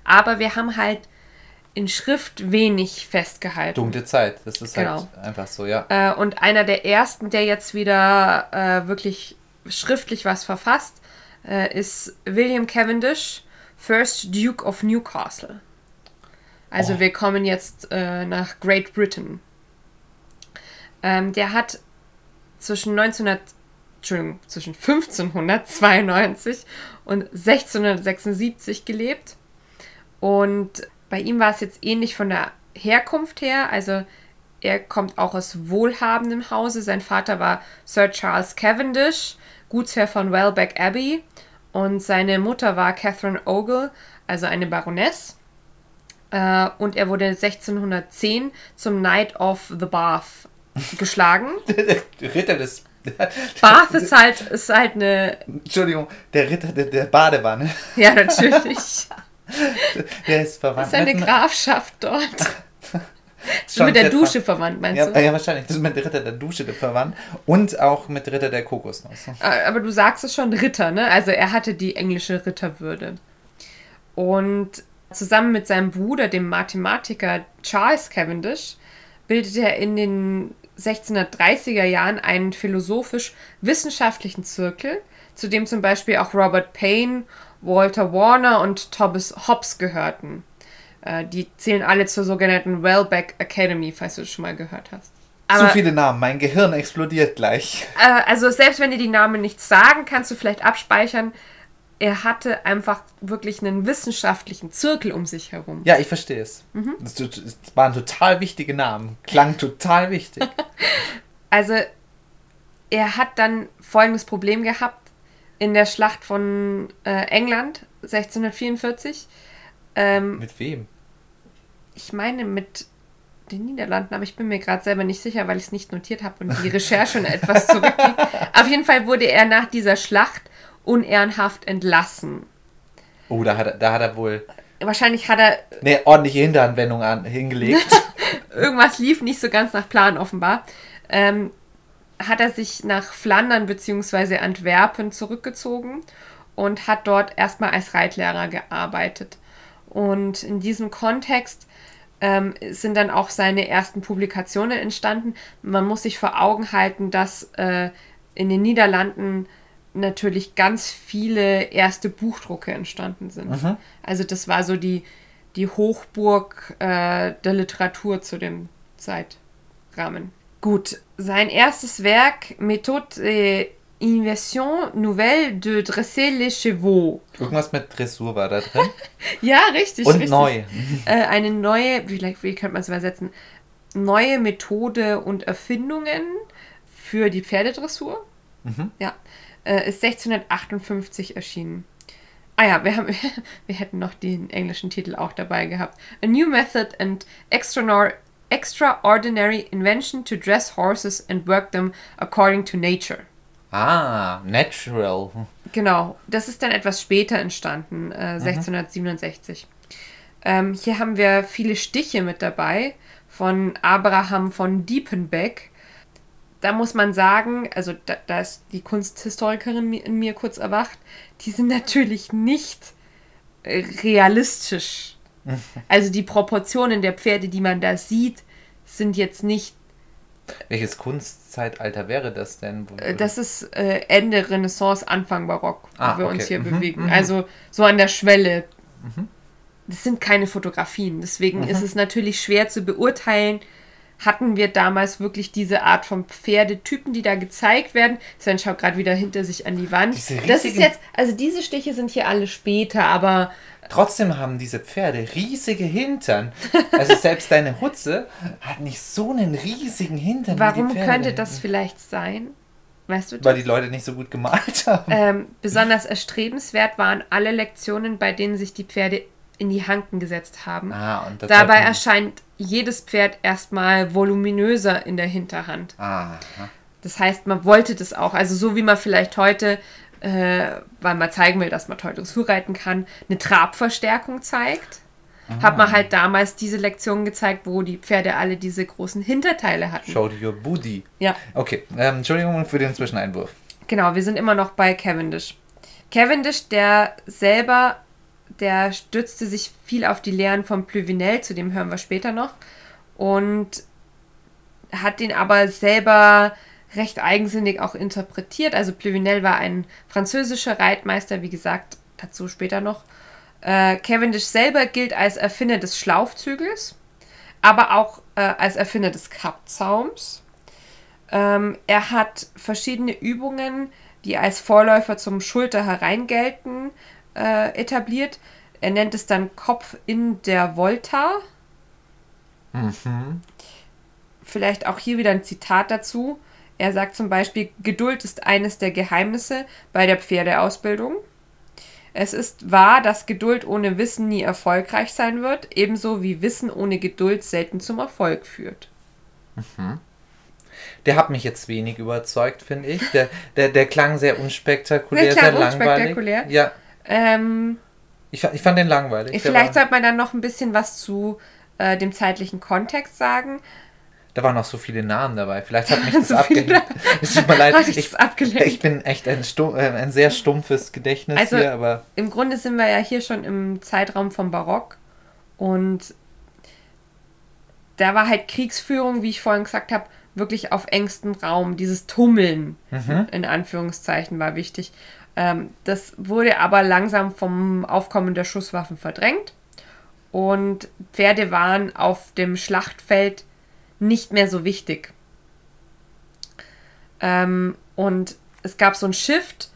Aber wir haben halt in Schrift wenig festgehalten. Dunkle Zeit. Das ist Genau. halt einfach so, ja. Äh, und einer der ersten, der jetzt wieder äh, wirklich schriftlich was verfasst, äh, ist William Cavendish, First Duke of Newcastle. Also Oh. wir kommen jetzt äh, nach Great Britain. Ähm, der hat zwischen 1900, Entschuldigung, zwischen 1592 und 1676 gelebt. Und bei ihm war es jetzt ähnlich von der Herkunft her. Also er kommt auch aus wohlhabendem Hause. Sein Vater war Sir Charles Cavendish, Gutsherr von Welbeck Abbey. Und seine Mutter war Catherine Ogle, also eine Baroness. Äh, und er wurde 1610 zum Knight of the Bath geschlagen. Ritter des. Bath ist halt, ist halt eine. Entschuldigung, der Ritter der, der Badewanne. Ja, natürlich. Der ist verwandt. Das ist eine mit- Grafschaft dort. Ist Schon mit der Dusche verwandt, meinst Ja, du? ja, wahrscheinlich. Das ist mit Ritter der Dusche verwandt. Und auch mit Ritter der Kokosnuss. Äh, Aber du sagst es schon Ritter, ne? Also er hatte die englische Ritterwürde. Und Zusammen mit seinem Bruder, dem Mathematiker Charles Cavendish, bildete er in den 1630er Jahren einen philosophisch-wissenschaftlichen Zirkel, zu dem zum Beispiel auch Robert Payne, Walter Warner und Thomas Hobbes gehörten. Äh, die zählen alle zur sogenannten Wellbeck Academy, falls du das schon mal gehört hast. Aber, Zu viele Namen, mein Gehirn explodiert gleich. Äh, also selbst wenn dir die Namen nichts sagen, kannst du vielleicht abspeichern. Er hatte einfach wirklich einen wissenschaftlichen Zirkel um sich herum. Ja, ich verstehe es. Mhm. Das, das waren total wichtige Namen. Klang total wichtig. also er hat dann folgendes Problem gehabt in der Schlacht von äh, England 1644. Ähm, mit wem? Ich meine mit den Niederlanden, aber ich bin mir gerade selber nicht sicher, weil ich es nicht notiert habe und die Recherche etwas zurückliegt. Auf jeden Fall wurde er nach dieser Schlacht unehrenhaft entlassen. Oh, da hat, er, da hat er wohl. Wahrscheinlich hat er. Eine ordentliche Hinteranwendung an, hingelegt. Irgendwas lief nicht so ganz nach Plan, offenbar. Ähm, hat er sich nach Flandern bzw. Antwerpen zurückgezogen und hat dort erstmal als Reitlehrer gearbeitet. Und in diesem Kontext ähm, sind dann auch seine ersten Publikationen entstanden. Man muss sich vor Augen halten, dass äh, in den Niederlanden natürlich ganz viele erste Buchdrucke entstanden sind. Mhm. Also das war so die, die Hochburg äh, der Literatur zu dem Zeitrahmen. Gut, sein erstes Werk, Méthode Inversion Nouvelle de Dresser les Chevaux. Irgendwas mit Dressur war da drin. ja, richtig. Und richtig. neu. Äh, eine neue, wie, wie könnte man es übersetzen? Neue Methode und Erfindungen für die Pferdedressur. Mhm. Ja. Äh, ist 1658 erschienen. Ah ja, wir, haben, wir hätten noch den englischen Titel auch dabei gehabt. A New Method and Extraordinary Invention to Dress Horses and Work Them According to Nature. Ah, Natural. Genau, das ist dann etwas später entstanden, äh, 1667. Mhm. Ähm, hier haben wir viele Stiche mit dabei von Abraham von Diepenbeck. Da muss man sagen, also da, da ist die Kunsthistorikerin in mir kurz erwacht, die sind natürlich nicht äh, realistisch. Also die Proportionen der Pferde, die man da sieht, sind jetzt nicht welches Kunstzeitalter wäre das denn? Äh, das ist äh, Ende Renaissance, Anfang Barock, ah, wo wir okay. uns hier mhm, bewegen. Mhm. Also so an der Schwelle. Mhm. Das sind keine Fotografien. Deswegen mhm. ist es natürlich schwer zu beurteilen, hatten wir damals wirklich diese Art von Pferdetypen, die da gezeigt werden. Sven schaut gerade wieder hinter sich an die Wand. Das ist jetzt, also diese Stiche sind hier alle später, aber Trotzdem haben diese Pferde riesige Hintern. Also selbst deine Hutze hat nicht so einen riesigen Hintern. Warum könnte das vielleicht sein? Weißt du? Weil die Leute nicht so gut gemalt haben. Ähm, besonders erstrebenswert waren alle Lektionen, bei denen sich die Pferde in die Hanken gesetzt haben. Ah, Dabei erscheint jedes Pferd erstmal voluminöser in der Hinterhand. Ah, das heißt, man wollte das auch. Also so wie man vielleicht heute äh, weil man zeigen will, dass man Dressur reiten kann, eine Trabverstärkung zeigt. Ah. Hat man halt damals diese Lektion gezeigt, wo die Pferde alle diese großen Hinterteile hatten. Show your booty. Ja. Okay, ähm, Entschuldigung für den Zwischeneinwurf. Genau, wir sind immer noch bei Cavendish. Cavendish, der selber, der stützte sich viel auf die Lehren von Plüvinel, zu dem hören wir später noch, und hat den aber selber recht eigensinnig auch interpretiert. Also Pluvinel war ein französischer Reitmeister, wie gesagt, dazu später noch. Äh, Cavendish selber gilt als Erfinder des Schlaufzügels, aber auch äh, als Erfinder des Kappzaums. Ähm, er hat verschiedene Übungen, die als Vorläufer zum Schulter herein gelten, äh, etabliert. Er nennt es dann Kopf in der Volta. Mhm. Vielleicht auch hier wieder ein Zitat dazu. Er sagt zum Beispiel, Geduld ist eines der Geheimnisse bei der Pferdeausbildung. Es ist wahr, dass Geduld ohne Wissen nie erfolgreich sein wird, ebenso wie Wissen ohne Geduld selten zum Erfolg führt. Mhm. Der hat mich jetzt wenig überzeugt, finde ich. Der, der, der klang sehr unspektakulär, der klang sehr unspektakulär. langweilig. Ja. Ähm, ich, ich fand den langweilig. Vielleicht sollte man dann noch ein bisschen was zu äh, dem zeitlichen Kontext sagen. Da waren noch so viele Namen dabei. Vielleicht hat mich das so abgelenkt. Es tut mir leid. Ich, ich, bin echt ein, stumpf, äh, ein sehr stumpfes Gedächtnis also, hier, aber. Im Grunde sind wir ja hier schon im Zeitraum vom Barock. Und da war halt Kriegsführung, wie ich vorhin gesagt habe, wirklich auf engstem Raum. Dieses Tummeln, mhm. in Anführungszeichen, war wichtig. Ähm, das wurde aber langsam vom Aufkommen der Schusswaffen verdrängt. Und Pferde waren auf dem Schlachtfeld nicht mehr so wichtig. Ähm, und es gab so ein Shift,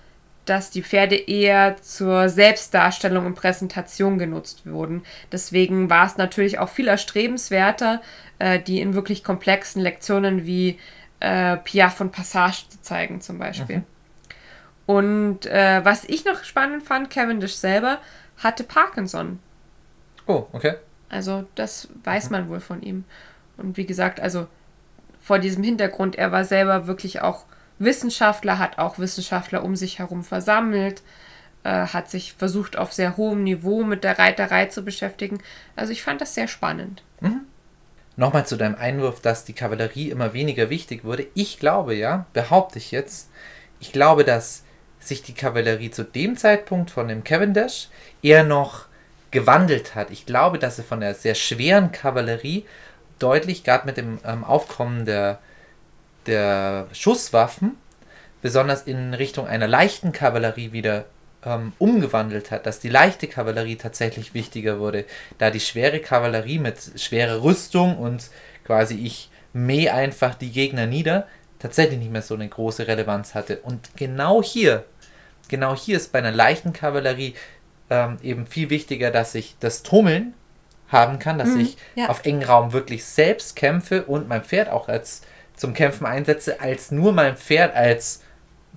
dass die Pferde eher zur Selbstdarstellung und Präsentation genutzt wurden. Deswegen war es natürlich auch viel erstrebenswerter, äh, die in wirklich komplexen Lektionen wie äh, Piaf und Passage zu zeigen, zum Beispiel. Mhm. Und äh, was ich noch spannend fand, Cavendish selber hatte Parkinson. Oh, okay. Also das weiß mhm. man wohl von ihm. Und wie gesagt, also vor diesem Hintergrund, er war selber wirklich auch Wissenschaftler, hat auch Wissenschaftler um sich herum versammelt, äh, hat sich versucht, auf sehr hohem Niveau mit der Reiterei zu beschäftigen. Also ich fand das sehr spannend. Mhm. Nochmal zu deinem Einwurf, dass die Kavallerie immer weniger wichtig wurde. Ich glaube ja, behaupte ich jetzt, ich glaube, dass sich die Kavallerie zu dem Zeitpunkt von dem Cavendish eher noch gewandelt hat. Ich glaube, dass sie von der sehr schweren Kavallerie deutlich, gerade mit dem ähm, Aufkommen der, der Schusswaffen, besonders in Richtung einer leichten Kavallerie wieder ähm, umgewandelt hat, dass die leichte Kavallerie tatsächlich wichtiger wurde, da die schwere Kavallerie mit schwerer Rüstung und quasi ich mäh einfach die Gegner nieder, tatsächlich nicht mehr so eine große Relevanz hatte. Und genau hier, genau hier ist bei einer leichten Kavallerie ähm, eben viel wichtiger, dass ich das Tummeln haben kann, dass mhm, ich ja. auf engen Raum wirklich selbst kämpfe und mein Pferd auch als zum Kämpfen einsetze, als nur mein Pferd als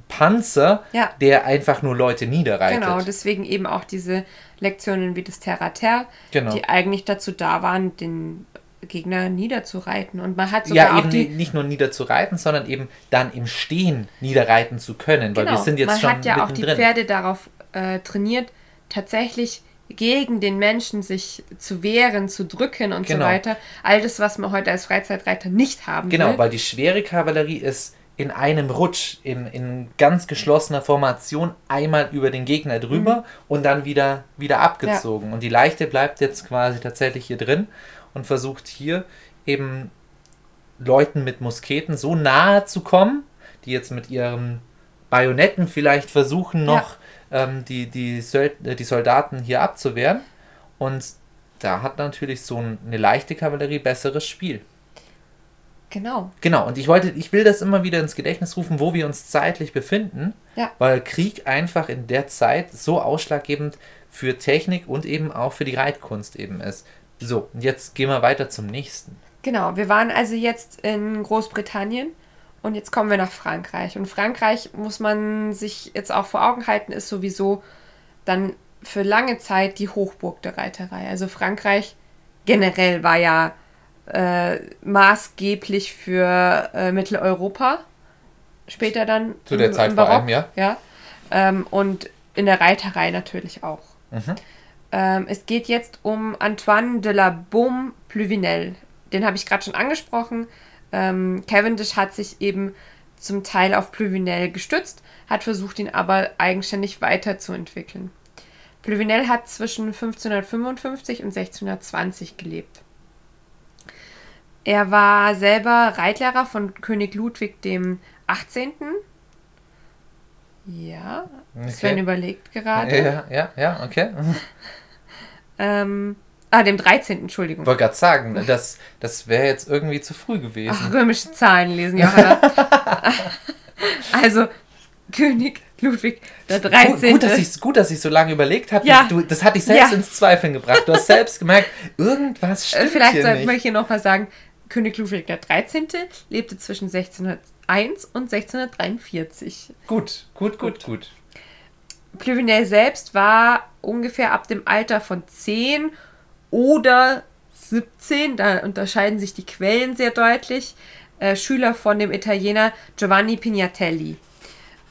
Panzer, ja. der einfach nur Leute niederreitet. Genau, deswegen eben auch diese Lektionen wie das Terra-Ter, genau. die eigentlich dazu da waren, den Gegner niederzureiten. Und man hat sogar ja, eben die, nicht nur niederzureiten, sondern eben dann im Stehen niederreiten zu können, genau, weil wir genau. sind jetzt man schon Man hat ja auch die Pferde darauf äh, trainiert, tatsächlich gegen den Menschen sich zu wehren, zu drücken und genau. so weiter. All das, was man heute als Freizeitreiter nicht haben Genau, will. weil die schwere Kavallerie ist in einem Rutsch, in, in ganz geschlossener Formation einmal über den Gegner drüber mhm. und dann wieder, wieder abgezogen. Ja. Und die leichte bleibt jetzt quasi tatsächlich hier drin und versucht hier eben Leuten mit Musketen so nahe zu kommen, die jetzt mit ihren Bajonetten vielleicht versuchen noch ja. ähm, die, die, äh, die Soldaten hier abzuwehren. Und da hat natürlich so eine leichte Kavallerie besseres Spiel. Genau. Genau, und ich wollte, ich will das immer wieder ins Gedächtnis rufen, wo wir uns zeitlich befinden, ja. weil Krieg einfach in der Zeit so ausschlaggebend für Technik und eben auch für die Reitkunst eben ist. So, jetzt gehen wir weiter zum nächsten. Genau, wir waren also jetzt in Großbritannien und jetzt kommen wir nach Frankreich. Und Frankreich muss man sich jetzt auch vor Augen halten, ist sowieso dann für lange Zeit die Hochburg der Reiterei. Also Frankreich generell war ja äh, maßgeblich für äh, Mitteleuropa. Später dann. Zu der im, Zeit im Barock, vor allem, ja. ja. Ähm, und in der Reiterei natürlich auch. Mhm. Ähm, es geht jetzt um Antoine de la Baume Pluvinel. Den habe ich gerade schon angesprochen. Ähm, Cavendish hat sich eben zum Teil auf Pluvinel gestützt, hat versucht, ihn aber eigenständig weiterzuentwickeln. Pluvinel hat zwischen 1555 und 1620 gelebt. Er war selber Reitlehrer von König Ludwig dem 18. Ja, okay. Sven überlegt gerade. Ja, ja, ja, okay. Ähm, ah, dem 13. Entschuldigung. Ich wollte gerade sagen, das, das wäre jetzt irgendwie zu früh gewesen. Ach, römische Zahlen lesen, Johanna. also, König Ludwig der 13. Gut, gut dass ich gut, dass ich so lange überlegt habe. Ja. Du, das hat dich selbst ja. ins Zweifeln gebracht. Du hast selbst gemerkt, irgendwas stimmt Vielleicht hier sollte man hier nochmal sagen, König Ludwig der 13. lebte zwischen 1601 und 1643. Gut, gut, gut, gut. Pluvinel selbst war ungefähr ab dem Alter von 10 oder 17, da unterscheiden sich die Quellen sehr deutlich, äh, Schüler von dem Italiener Giovanni Pignatelli.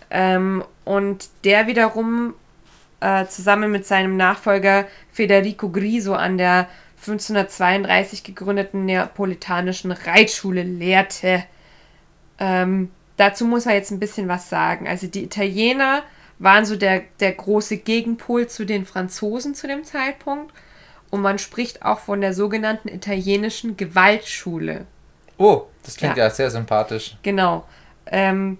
Ähm, und der wiederum äh, zusammen mit seinem Nachfolger Federico Griso an der 1532 gegründeten neapolitanischen Reitschule lehrte. Ähm, dazu muss man jetzt ein bisschen was sagen. Also die Italiener waren so der, der große Gegenpol zu den Franzosen zu dem Zeitpunkt. Und man spricht auch von der sogenannten italienischen Gewaltschule. Oh, das klingt ja, ja sehr sympathisch. Genau. Ähm,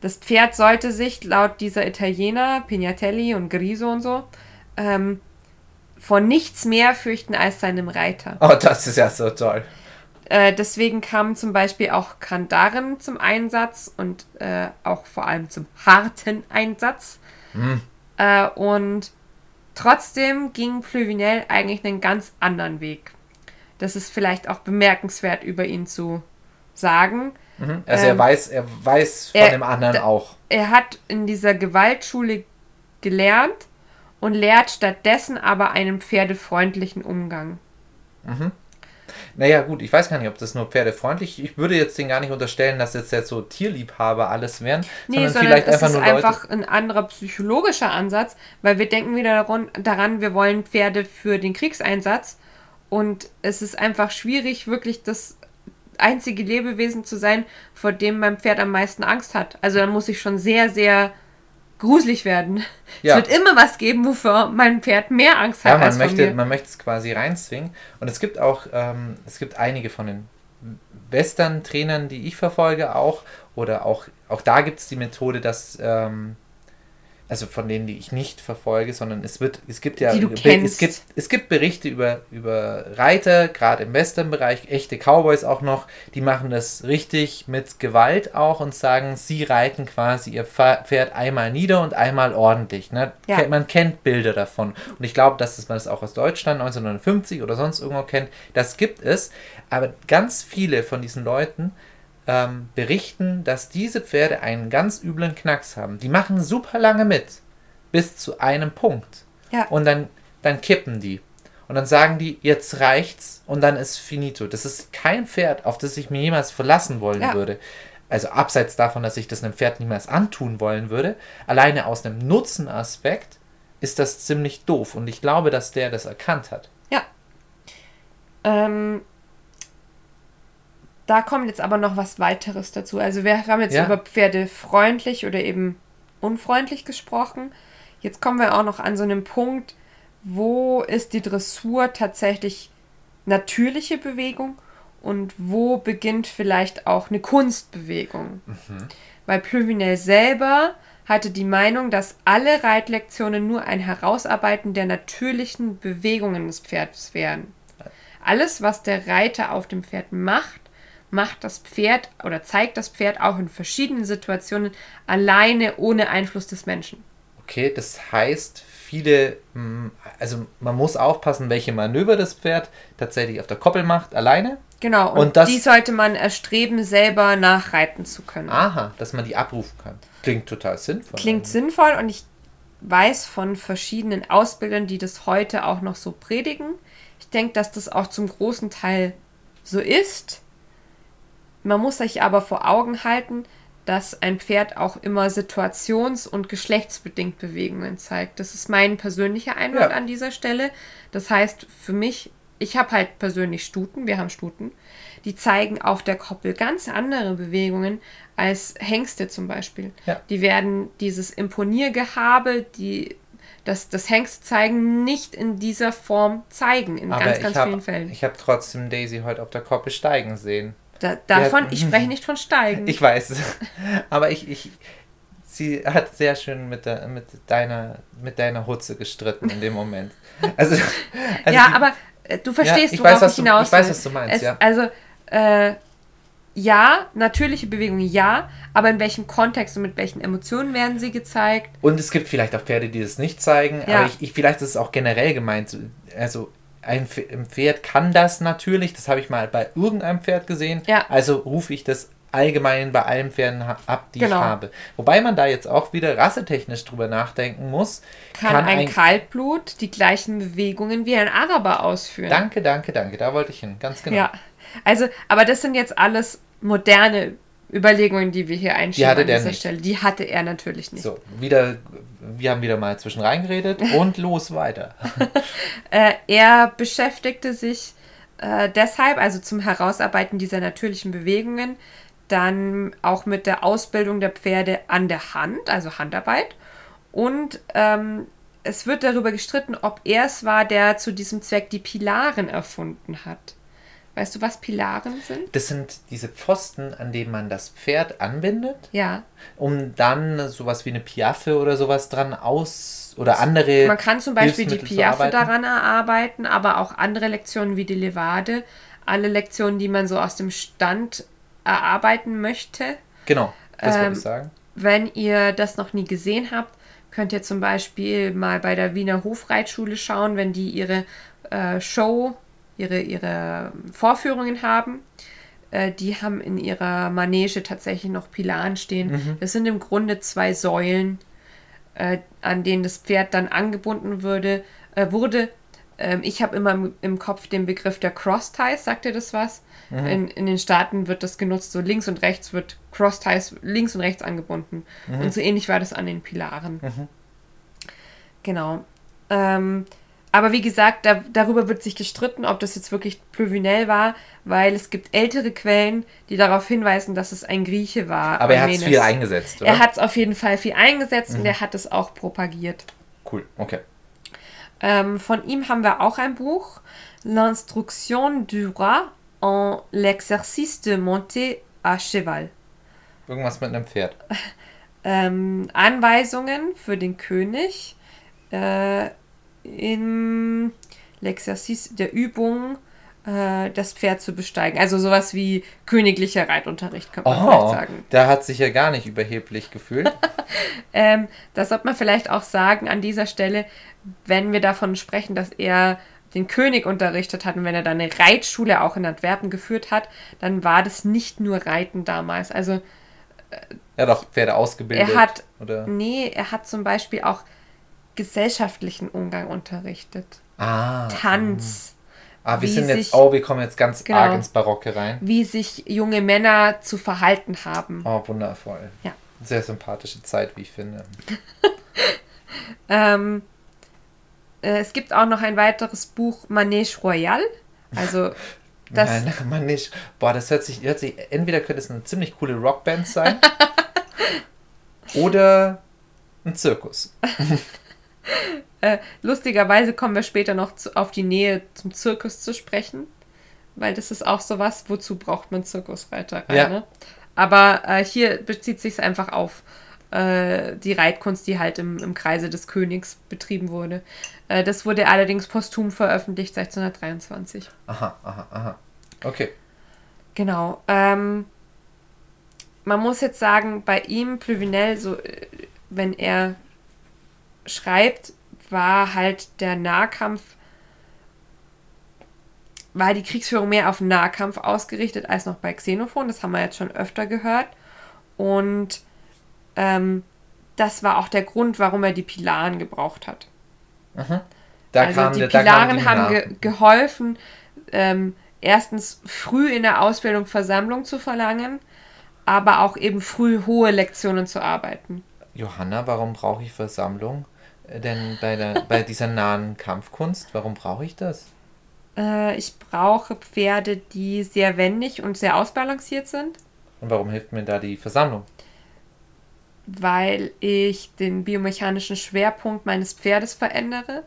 das Pferd sollte sich laut dieser Italiener, Pignatelli und Griso und so, ähm, vor nichts mehr fürchten als seinem Reiter. Oh, das ist ja so toll. Äh, deswegen kamen zum Beispiel auch Kandaren zum Einsatz und äh, auch vor allem zum harten Einsatz. Mhm. Äh, und trotzdem ging Plüvinel eigentlich einen ganz anderen Weg. Das ist vielleicht auch bemerkenswert über ihn zu sagen. Mhm. Also ähm, er weiß, er weiß von er, dem anderen auch. Er hat in dieser Gewaltschule gelernt und lehrt stattdessen aber einen pferdefreundlichen Umgang. Mhm. Naja, gut, ich weiß gar nicht, ob das nur pferdefreundlich Ich würde jetzt den gar nicht unterstellen, dass jetzt, jetzt so Tierliebhaber alles wären, nee, sondern, sondern vielleicht einfach nur Leute. einfach ein anderer psychologischer Ansatz, weil wir denken wieder daran, wir wollen Pferde für den Kriegseinsatz und es ist einfach schwierig, wirklich das einzige Lebewesen zu sein, vor dem mein Pferd am meisten Angst hat. Also dann muss ich schon sehr, sehr gruselig werden. Ja. Es wird immer was geben, wofür mein Pferd mehr Angst hat. Ja, man, als möchte, mir. man möchte es quasi reinzwingen. Und es gibt auch, ähm, es gibt einige von den Western-Trainern, die ich verfolge, auch, oder auch, auch da gibt es die Methode, dass ähm, also von denen, die ich nicht verfolge, sondern es wird, es gibt ja, es gibt, es gibt Berichte über, über Reiter, gerade im Western-Bereich, echte Cowboys auch noch, die machen das richtig mit Gewalt auch und sagen, sie reiten quasi ihr Pferd einmal nieder und einmal ordentlich. Ne? Ja. Man kennt Bilder davon. Und ich glaube, dass man das auch aus Deutschland 1950 oder sonst irgendwo kennt. Das gibt es. Aber ganz viele von diesen Leuten ähm, berichten, dass diese Pferde einen ganz üblen Knacks haben. Die machen super lange mit, bis zu einem Punkt. Ja. Und dann, dann kippen die. Und dann sagen die, jetzt reicht's und dann ist finito. Das ist kein Pferd, auf das ich mir jemals verlassen wollen ja. würde. Also abseits davon, dass ich das einem Pferd niemals antun wollen würde, alleine aus einem Nutzenaspekt ist das ziemlich doof. Und ich glaube, dass der das erkannt hat. Ja. Ähm, da kommt jetzt aber noch was weiteres dazu. Also wir haben jetzt ja. über Pferde freundlich oder eben unfreundlich gesprochen. Jetzt kommen wir auch noch an so einen Punkt, wo ist die Dressur tatsächlich natürliche Bewegung und wo beginnt vielleicht auch eine Kunstbewegung. Mhm. Weil Plüvinel selber hatte die Meinung, dass alle Reitlektionen nur ein Herausarbeiten der natürlichen Bewegungen des Pferdes wären. Alles, was der Reiter auf dem Pferd macht, macht das Pferd oder zeigt das Pferd auch in verschiedenen Situationen alleine ohne Einfluss des Menschen. Okay, das heißt, viele, mm, also man muss aufpassen, welche Manöver das Pferd tatsächlich auf der Koppel macht, alleine. Genau, und, und das, die sollte man erstreben, selber nachreiten zu können. Aha, dass man die abrufen kann. Klingt total sinnvoll. Klingt eigentlich. sinnvoll und ich weiß von verschiedenen Ausbildern, die das heute auch noch so predigen. Ich denke, dass das auch zum großen Teil so ist. Man muss sich aber vor Augen halten, dass ein Pferd auch immer situations- und geschlechtsbedingt Bewegungen zeigt. Das ist mein persönlicher Einwand ja. an dieser Stelle. Das heißt, für mich, ich habe halt persönlich Stuten, wir haben Stuten, die zeigen auf der Koppel ganz andere Bewegungen als Hengste zum Beispiel. Ja. Die werden dieses Imponiergehabe, die das, das Hengst zeigen, nicht in dieser Form zeigen, in Aber ganz, ganz hab, vielen Fällen. Ich habe trotzdem Daisy heute auf der Koppel steigen sehen. Da, davon, ich spreche nicht von Steigen. Ich weiß. Aber ich, ich, sie hat sehr schön mit, der, mit, deiner, mit deiner Hutze gestritten in dem Moment. Also, also ja, die, aber äh, du verstehst, ja, worauf weiß, ich hinaus du, Ich weiß, was du meinst, es, ja. Also, äh, ja, natürliche Bewegungen ja, aber in welchem Kontext und mit welchen Emotionen werden sie gezeigt? Und es gibt vielleicht auch Pferde, die das nicht zeigen, ja. aber ich, ich, vielleicht ist es auch generell gemeint. Also ein Pferd kann das natürlich, das habe ich mal bei irgendeinem Pferd gesehen. Ja. Also rufe ich das allgemein bei allen Pferden ab, die genau. ich habe. Wobei man da jetzt auch wieder rassetechnisch drüber nachdenken muss. Kann, kann ein, ein Kaltblut die gleichen Bewegungen wie ein Araber ausführen? Danke, danke, danke. Da wollte ich hin, ganz genau. Ja, also, aber das sind jetzt alles moderne Überlegungen, die wir hier einschieben die hatte an dieser nicht. Stelle. Die hatte er natürlich nicht. So, wieder wir haben wieder mal zwischen reingeredet und los weiter. Äh, er beschäftigte sich äh, deshalb, also zum Herausarbeiten dieser natürlichen Bewegungen, dann auch mit der Ausbildung der Pferde an der Hand, also Handarbeit. Und ähm, es wird darüber gestritten, ob er es war, der zu diesem Zweck die Pilaren erfunden hat. Weißt du, was Pilaren sind? Das sind diese Pfosten, an denen man das Pferd anbindet, Ja. um dann sowas wie eine Piaffe oder sowas dran aus oder andere. Man kann zum Beispiel die Piaffe daran erarbeiten, aber auch andere Lektionen wie die Levade. Alle Lektionen, die man so aus dem Stand erarbeiten möchte. Genau, das wollte Ähm, ich sagen. Wenn ihr das noch nie gesehen habt, könnt ihr zum Beispiel mal bei der Wiener Hofreitschule schauen, wenn die ihre äh, Show, ihre, ihre Vorführungen haben. Äh, die haben in ihrer Manege tatsächlich noch Pilaren stehen. Das sind im Grunde zwei Säulen, äh, an denen das Pferd dann angebunden würde, äh, wurde. Ähm, ich habe immer im, im Kopf den Begriff der Cross-Ties. Sagt ihr das was? In, in den Staaten wird das genutzt, so links und rechts wird Cross-Ties links und rechts angebunden. Und so ähnlich war das an den Pilaren. Genau. Ähm, aber wie gesagt, da, darüber wird sich gestritten, ob das jetzt wirklich Plövinel war, weil es gibt ältere Quellen, die darauf hinweisen, dass es ein Grieche war. Aber er hat es viel eingesetzt, oder? Er hat es auf jeden Fall viel eingesetzt und er hat es auch propagiert. cool, okay. Ähm, von ihm haben wir auch ein Buch, L'Instruction du Roi en l'exercice de monter à cheval. Irgendwas mit einem Pferd. Ähm, Anweisungen für den König äh, in l'exercice der Übung, äh, das Pferd zu besteigen. Also sowas wie königlicher Reitunterricht, könnte man vielleicht Oh, sagen. der hat sich ja gar nicht überheblich gefühlt. Ähm, das sollte man vielleicht auch sagen an dieser Stelle, wenn wir davon sprechen, dass er den König unterrichtet hat und wenn er dann eine Reitschule auch in Antwerpen geführt hat, dann war das nicht nur Reiten damals. Also er hat auch Pferde ausgebildet. er hat, Oder? nee, er hat zum Beispiel auch gesellschaftlichen Umgang unterrichtet. Ah. Tanz, Ah, wir sind jetzt, sich- oh, wir kommen jetzt ganz Genau. arg ins Barocke rein. wie sich junge Männer zu verhalten haben. Oh, wundervoll. Ja. Sehr sympathische Zeit, wie ich finde. Ähm, äh, es gibt auch noch ein weiteres Buch, Manège Royal. Also das, Nein, man nicht. Boah, das hört sich, hört sich, entweder könnte es eine ziemlich coole Rockband sein oder ein Zirkus. Äh, lustigerweise kommen wir später noch zu, auf die Nähe zum Zirkus zu sprechen, weil das ist auch sowas, wozu braucht man Zirkusreiterei. Ja. Ne? Aber äh, hier bezieht sich es einfach auf äh, die Reitkunst, die halt im, im Kreise des Königs betrieben wurde. Äh, das wurde allerdings posthum veröffentlicht 1623. Aha, aha, aha. Okay. Genau. Ähm, man muss jetzt sagen, bei ihm, Plüvinel, so, äh, wenn er schreibt, war halt der Nahkampf, war die Kriegsführung mehr auf Nahkampf ausgerichtet als noch bei Xenophon. Das haben wir jetzt schon öfter gehört. Und ähm, das war auch der Grund, warum er die Pilaren gebraucht hat. Da also die Pilaren die haben ge geholfen, ähm, erstens früh in der Ausbildung Versammlung zu verlangen, aber auch eben früh hohe Lektionen zu arbeiten. Johanna, warum brauche ich Versammlung? Äh, Denn bei, der, bei dieser nahen Kampfkunst, warum brauche ich das? Äh, ich brauche Pferde, die sehr wendig und sehr ausbalanciert sind, Und warum hilft mir da die Versammlung? weil ich den biomechanischen Schwerpunkt meines Pferdes verändere.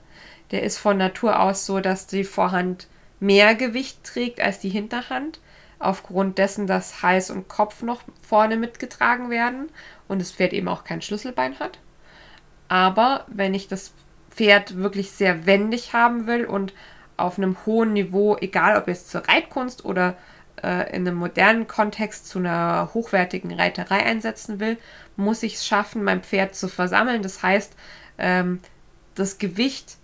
Der ist von Natur aus so, dass die Vorhand mehr Gewicht trägt als die Hinterhand, aufgrund dessen, dass Hals und Kopf noch vorne mitgetragen werden und das Pferd eben auch kein Schlüsselbein hat. Aber wenn ich das Pferd wirklich sehr wendig haben will und auf einem hohen Niveau, egal ob jetzt zur Reitkunst oder äh, in einem modernen Kontext zu einer hochwertigen Reiterei einsetzen will, muss ich es schaffen, mein Pferd zu versammeln. Das heißt, ähm, das Gewicht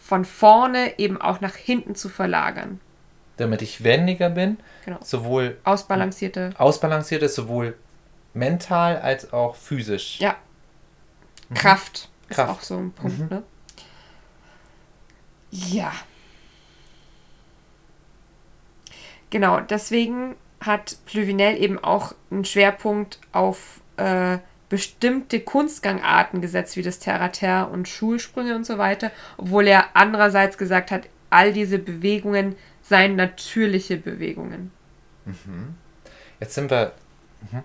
von vorne eben auch nach hinten zu verlagern. Damit ich wendiger bin, Genau. sowohl Ausbalancierte. ausbalanciert ist, sowohl mental als auch physisch. Ja. Kraft ist Kraft. auch so ein Punkt, ne? Ja. Genau, deswegen hat Plüvinel eben auch einen Schwerpunkt auf äh, bestimmte Kunstgangarten gesetzt, wie das Terraterre und Schulsprünge und so weiter, obwohl er andererseits gesagt hat, all diese Bewegungen seien natürliche Bewegungen. Mhm. Jetzt sind wir. Mhm.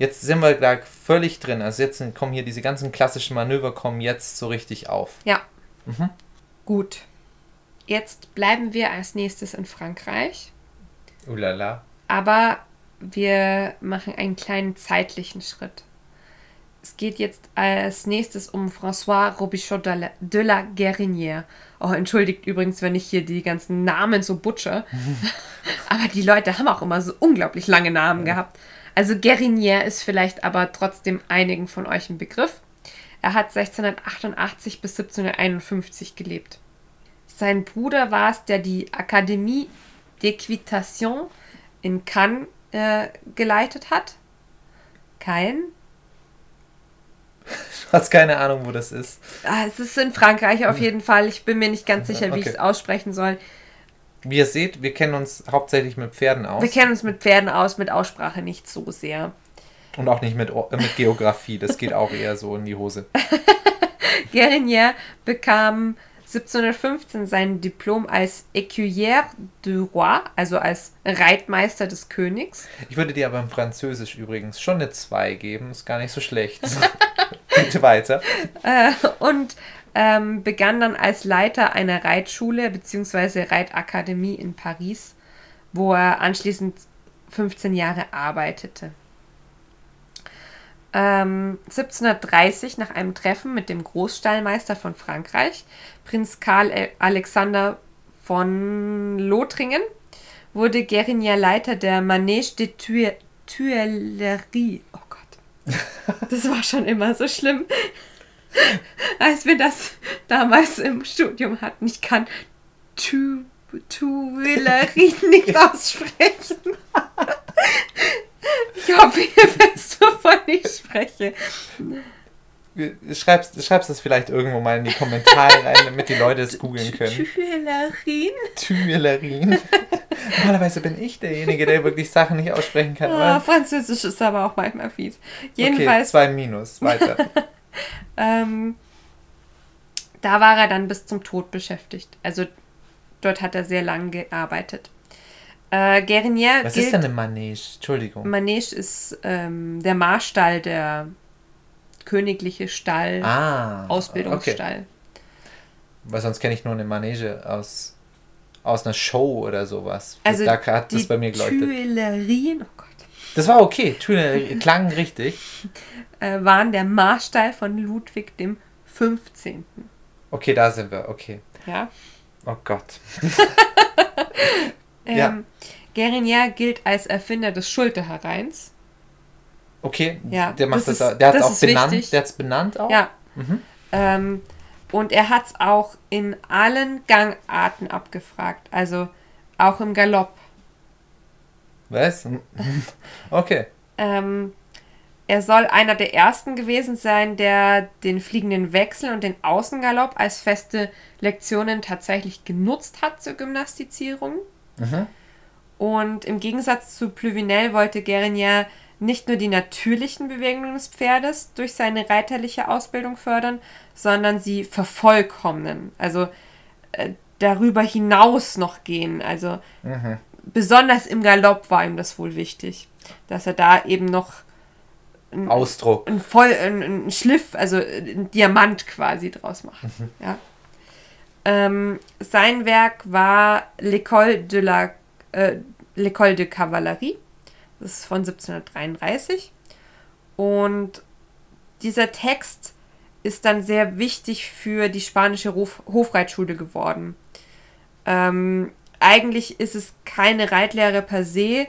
Jetzt sind wir gleich völlig drin. Also jetzt kommen hier diese ganzen klassischen Manöver kommen jetzt so richtig auf. Ja. Mhm. Gut. Jetzt bleiben wir als nächstes in Frankreich. Ulala. Aber wir machen einen kleinen zeitlichen Schritt. Es geht jetzt als nächstes um François Robichaud de la, Guérinière. Oh, entschuldigt übrigens, wenn ich hier die ganzen Namen so butcher. aber die Leute haben auch immer so unglaublich lange Namen gehabt. Also Guérinière ist vielleicht aber trotzdem einigen von euch ein Begriff. Er hat 1688 bis 1751 gelebt. Sein Bruder war es, der die Akademie d'Equitation in Cannes äh, geleitet hat. Kein Du hast keine Ahnung, wo das ist. Ah, es ist in Frankreich auf jeden Fall. Ich bin mir nicht ganz sicher, wie okay. ich es aussprechen soll. Wie ihr seht, wir kennen uns hauptsächlich mit Pferden aus. Wir kennen uns mit Pferden aus, mit Aussprache nicht so sehr. Und auch nicht mit, mit Geografie, das geht auch eher so in die Hose. Guérinier bekam 1715 sein Diplom als Écuyer du Roi, also als Reitmeister des Königs. Ich würde dir aber im Französisch übrigens schon eine 2 geben, ist gar nicht so schlecht. Bitte weiter. Äh, und ähm, begann dann als Leiter einer Reitschule bzw. Reitakademie in Paris, wo er anschließend 15 Jahre arbeitete. 1730 ähm, nach einem Treffen mit dem Großstallmeister von Frankreich, Prinz Karl Alexander von Lothringen, wurde Guérinier Leiter der Manège de Tuileries. Das war schon immer so schlimm, als wir das damals im Studium hatten. Ich kann Tuileries nicht aussprechen. Ich hoffe, ihr wisst, wovon ich spreche. Schreibst, schreibst das vielleicht irgendwo mal in die Kommentare rein, damit die Leute es googeln können. Tuilerin? Tuilerin. Normalerweise bin ich derjenige, der wirklich Sachen nicht aussprechen kann. Oh, Französisch ist aber auch manchmal fies. Jedenfalls. Okay, zwei Minus, weiter. ähm, da war er dann bis zum Tod beschäftigt. Also dort hat er sehr lange gearbeitet. Äh, Guérinier Was gilt, ist denn eine Manege? Entschuldigung. Manege ist ähm, der Marstall, der königliche Stall, ah, Ausbildungsstall. Okay. Weil sonst kenne ich nur eine Manege aus, aus einer Show oder sowas. Also da hat das bei mir geleuchtet. Tuilerien, oh Gott. Das war okay, Tuilerien, klang richtig. Äh, waren der Marstall von Ludwig dem 15. Okay, da sind wir, okay. Ja. Oh Gott. Ähm, ja. Gerinier gilt als Erfinder des Schulterhereins. Okay, ja, der macht das, das ist, der hat es auch benannt. Wichtig. Der hat es benannt auch. Ja. Mhm. Ähm, und er hat es auch in allen Gangarten abgefragt, also auch im Galopp. Was? okay. ähm, er soll einer der ersten gewesen sein, der den fliegenden Wechsel und den Außengalopp als feste Lektionen tatsächlich genutzt hat zur Gymnastizierung. Mhm. Und im Gegensatz zu Pluvinel wollte Guérinier nicht nur die natürlichen Bewegungen des Pferdes durch seine reiterliche Ausbildung fördern, sondern sie vervollkommnen. Also äh, darüber hinaus noch gehen. Also mhm. besonders im Galopp war ihm das wohl wichtig, dass er da eben noch ein, Ausdruck, ein voll, ein, ein Schliff, also ein Diamant quasi draus macht. Mhm. Ja. Ähm, sein Werk war L'École de la äh, L'École de Cavalerie. Das ist von 1733. Und dieser Text ist dann sehr wichtig für die spanische Hof Hofreitschule geworden. Ähm, eigentlich ist es keine Reitlehre per se.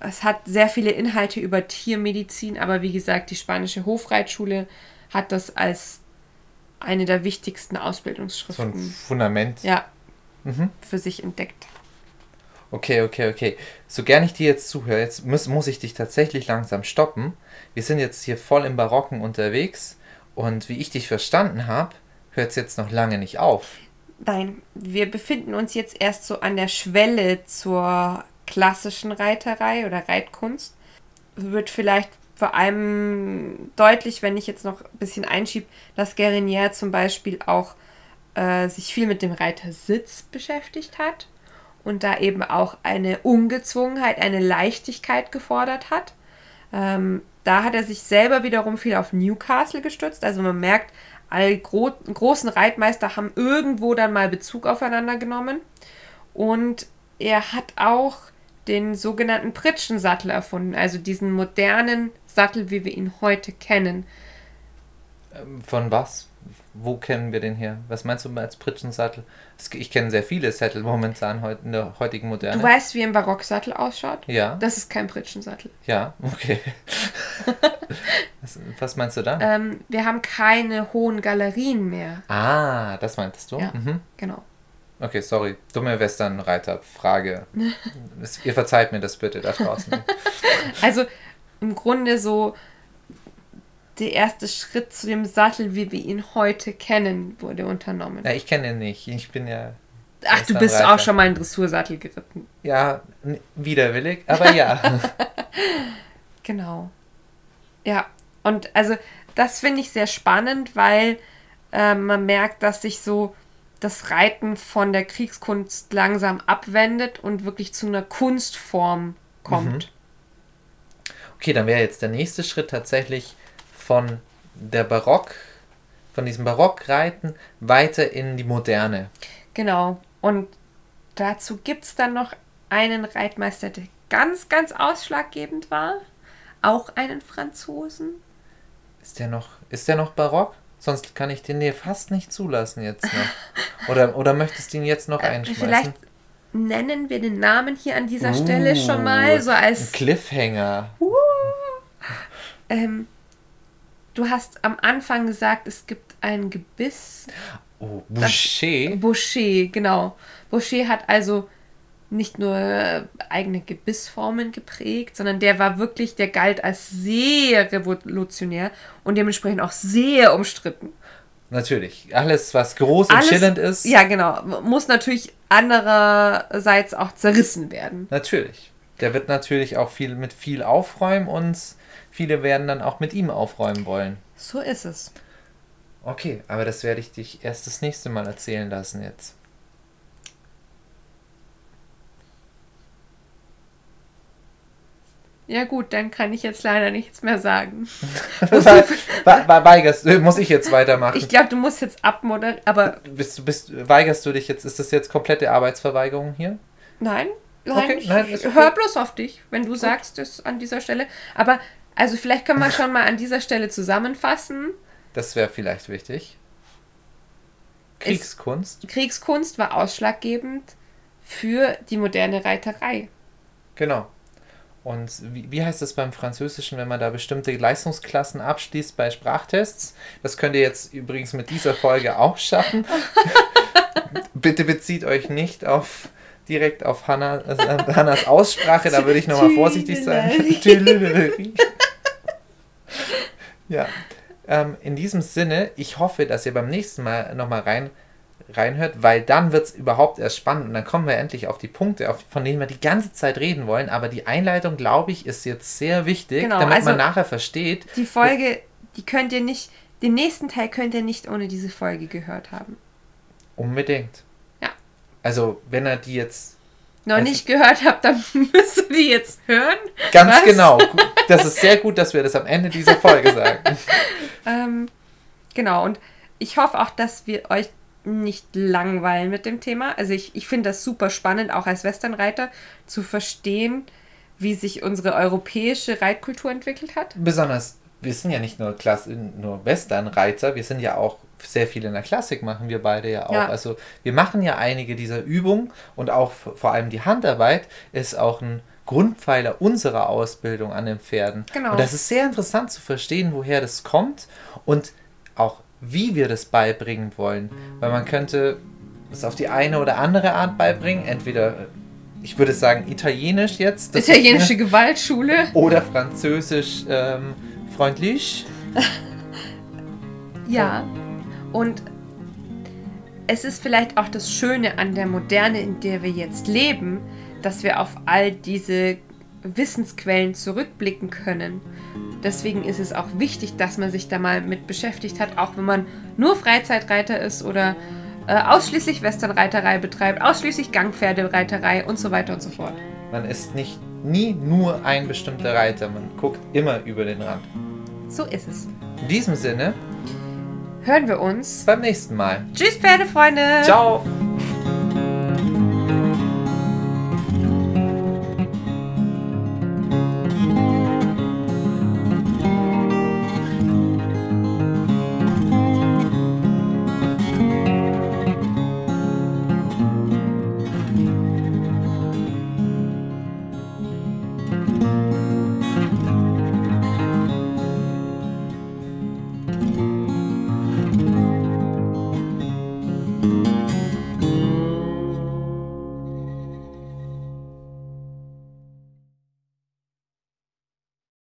Es hat sehr viele Inhalte über Tiermedizin, aber wie gesagt, die spanische Hofreitschule hat das als eine der wichtigsten Ausbildungsschriften. So ein Fundament. Ja. Mhm. Für sich entdeckt. Okay, okay, okay. So gern ich dir jetzt zuhöre, jetzt muss, muss ich dich tatsächlich langsam stoppen. Wir sind jetzt hier voll im Barocken unterwegs und wie ich dich verstanden habe, hört es jetzt noch lange nicht auf. Nein, wir befinden uns jetzt erst so an der Schwelle zur klassischen Reiterei oder Reitkunst. Wird vielleicht vor allem deutlich, wenn ich jetzt noch ein bisschen einschiebe, dass Guerinier zum Beispiel auch äh, sich viel mit dem Reitersitz beschäftigt hat und da eben auch eine Ungezwungenheit, eine Leichtigkeit gefordert hat. Ähm, da hat er sich selber wiederum viel auf Newcastle gestützt. Also man merkt, alle gro großen Reitmeister haben irgendwo dann mal Bezug aufeinander genommen. Und er hat auch den sogenannten Pritschensattel erfunden, also diesen modernen Sattel, wie wir ihn heute kennen. Ähm, von was? Wo kennen wir den her? Was meinst du als Pritschensattel? Ich kenne sehr viele Sättel momentan in der heutigen Moderne. Du weißt, wie ein Barocksattel ausschaut? Ja. Das ist kein Pritschensattel. Ja, okay. was, was, meinst du da? Ähm, wir haben keine hohen Galerien mehr. Ah, das meintest du? Ja, mhm. genau. Okay, sorry. Dumme Westernreiter-Frage. Ihr verzeiht mir das bitte da draußen. also im Grunde so der erste Schritt zu dem Sattel, wie wir ihn heute kennen, wurde unternommen. Ja, ich kenne ihn nicht. Ich bin ja. Ach, du bist auch schon mal in Dressursattel geritten. Ja, widerwillig, aber ja. genau. Ja, und also das finde ich sehr spannend, weil äh, man merkt, dass sich so das Reiten von der Kriegskunst langsam abwendet und wirklich zu einer Kunstform kommt. Mhm. Okay, dann wäre jetzt der nächste Schritt tatsächlich von der Barock, von diesem Barockreiten weiter in die Moderne. Genau. Und dazu gibt es dann noch einen Reitmeister, der ganz, ganz ausschlaggebend war. Auch einen Franzosen. Ist der noch, ist der noch barock? Sonst kann ich den dir fast nicht zulassen jetzt noch. Oder, oder möchtest du ihn jetzt noch äh, einschmeißen? Vielleicht nennen wir den Namen hier an dieser uh, Stelle schon mal so als. Cliffhanger. Uh, ähm, du hast am Anfang gesagt, es gibt ein Gebiss. Oh, Boucher. Boucher, genau. Boucher hat also nicht nur äh, eigene Gebissformen geprägt, sondern der war wirklich, der galt als sehr revolutionär und dementsprechend auch sehr umstritten. Natürlich. Alles, was groß Alles, und schillernd ist. Ja, genau. Muss natürlich andererseits auch zerrissen werden. Natürlich. Der wird natürlich auch viel mit viel aufräumen und viele werden dann auch mit ihm aufräumen wollen. So ist es. Okay, aber das werde ich dich erst das nächste Mal erzählen lassen jetzt. Ja gut, dann kann ich jetzt leider nichts mehr sagen. weigerst muss ich jetzt weitermachen? Ich glaube, du musst jetzt abmoderieren, aber... Bist, bist, weigerst du dich jetzt, ist das jetzt komplette Arbeitsverweigerung hier? Nein, nein, okay, nein ich hör bloß auf dich, wenn du gut. sagst das an dieser Stelle. Aber, also vielleicht können wir schon mal an dieser Stelle zusammenfassen. Das wäre vielleicht wichtig. Kriegskunst. Es, Kriegskunst war ausschlaggebend für die moderne Reiterei. Genau. Und wie, wie heißt das beim Französischen, wenn man da bestimmte Leistungsklassen abschließt bei Sprachtests? Das könnt ihr jetzt übrigens mit dieser Folge auch schaffen. Bitte bezieht euch nicht auf direkt auf Hannah, also Hannas Aussprache, da würde ich nochmal vorsichtig sein. ja. Ähm, in diesem Sinne, ich hoffe, dass ihr beim nächsten Mal nochmal rein reinhört, weil dann wird es überhaupt erst spannend und dann kommen wir endlich auf die Punkte, auf, von denen wir die ganze Zeit reden wollen. Aber die Einleitung, glaube ich, ist jetzt sehr wichtig, genau, damit also man nachher versteht. Die Folge, die könnt ihr nicht, den nächsten Teil könnt ihr nicht ohne diese Folge gehört haben. Unbedingt. Ja. Also, wenn er die jetzt noch also, nicht gehört habt, dann müsst ihr die jetzt hören. Ganz Was? genau. Das ist sehr gut, dass wir das am Ende dieser Folge sagen. ähm, genau, und ich hoffe auch, dass wir euch nicht langweilen mit dem Thema. Also ich, ich finde das super spannend, auch als Westernreiter zu verstehen, wie sich unsere europäische Reitkultur entwickelt hat. Besonders, wir sind ja nicht nur, nur Westernreiter, wir sind ja auch sehr viel in der Klassik machen wir beide ja auch. Ja. Also wir machen ja einige dieser Übungen und auch vor allem die Handarbeit ist auch ein Grundpfeiler unserer Ausbildung an den Pferden. Genau. Und das ist sehr interessant zu verstehen, woher das kommt und auch wie wir das beibringen wollen. Weil man könnte es auf die eine oder andere Art beibringen. Entweder, ich würde sagen, Italienisch jetzt. Italienische ist, Gewaltschule. Oder Französisch ähm, freundlich. ja. Und es ist vielleicht auch das Schöne an der Moderne, in der wir jetzt leben, dass wir auf all diese Wissensquellen zurückblicken können. Deswegen ist es auch wichtig, dass man sich da mal mit beschäftigt hat, auch wenn man nur Freizeitreiter ist oder äh, ausschließlich Westernreiterei betreibt, ausschließlich Gangpferdereiterei und so weiter und so fort. Man ist nicht nie nur ein bestimmter Reiter, man guckt immer über den Rand. So ist es. In diesem Sinne, Hören wir uns. beim nächsten Mal. Tschüss, Pferdefreunde! Ciao!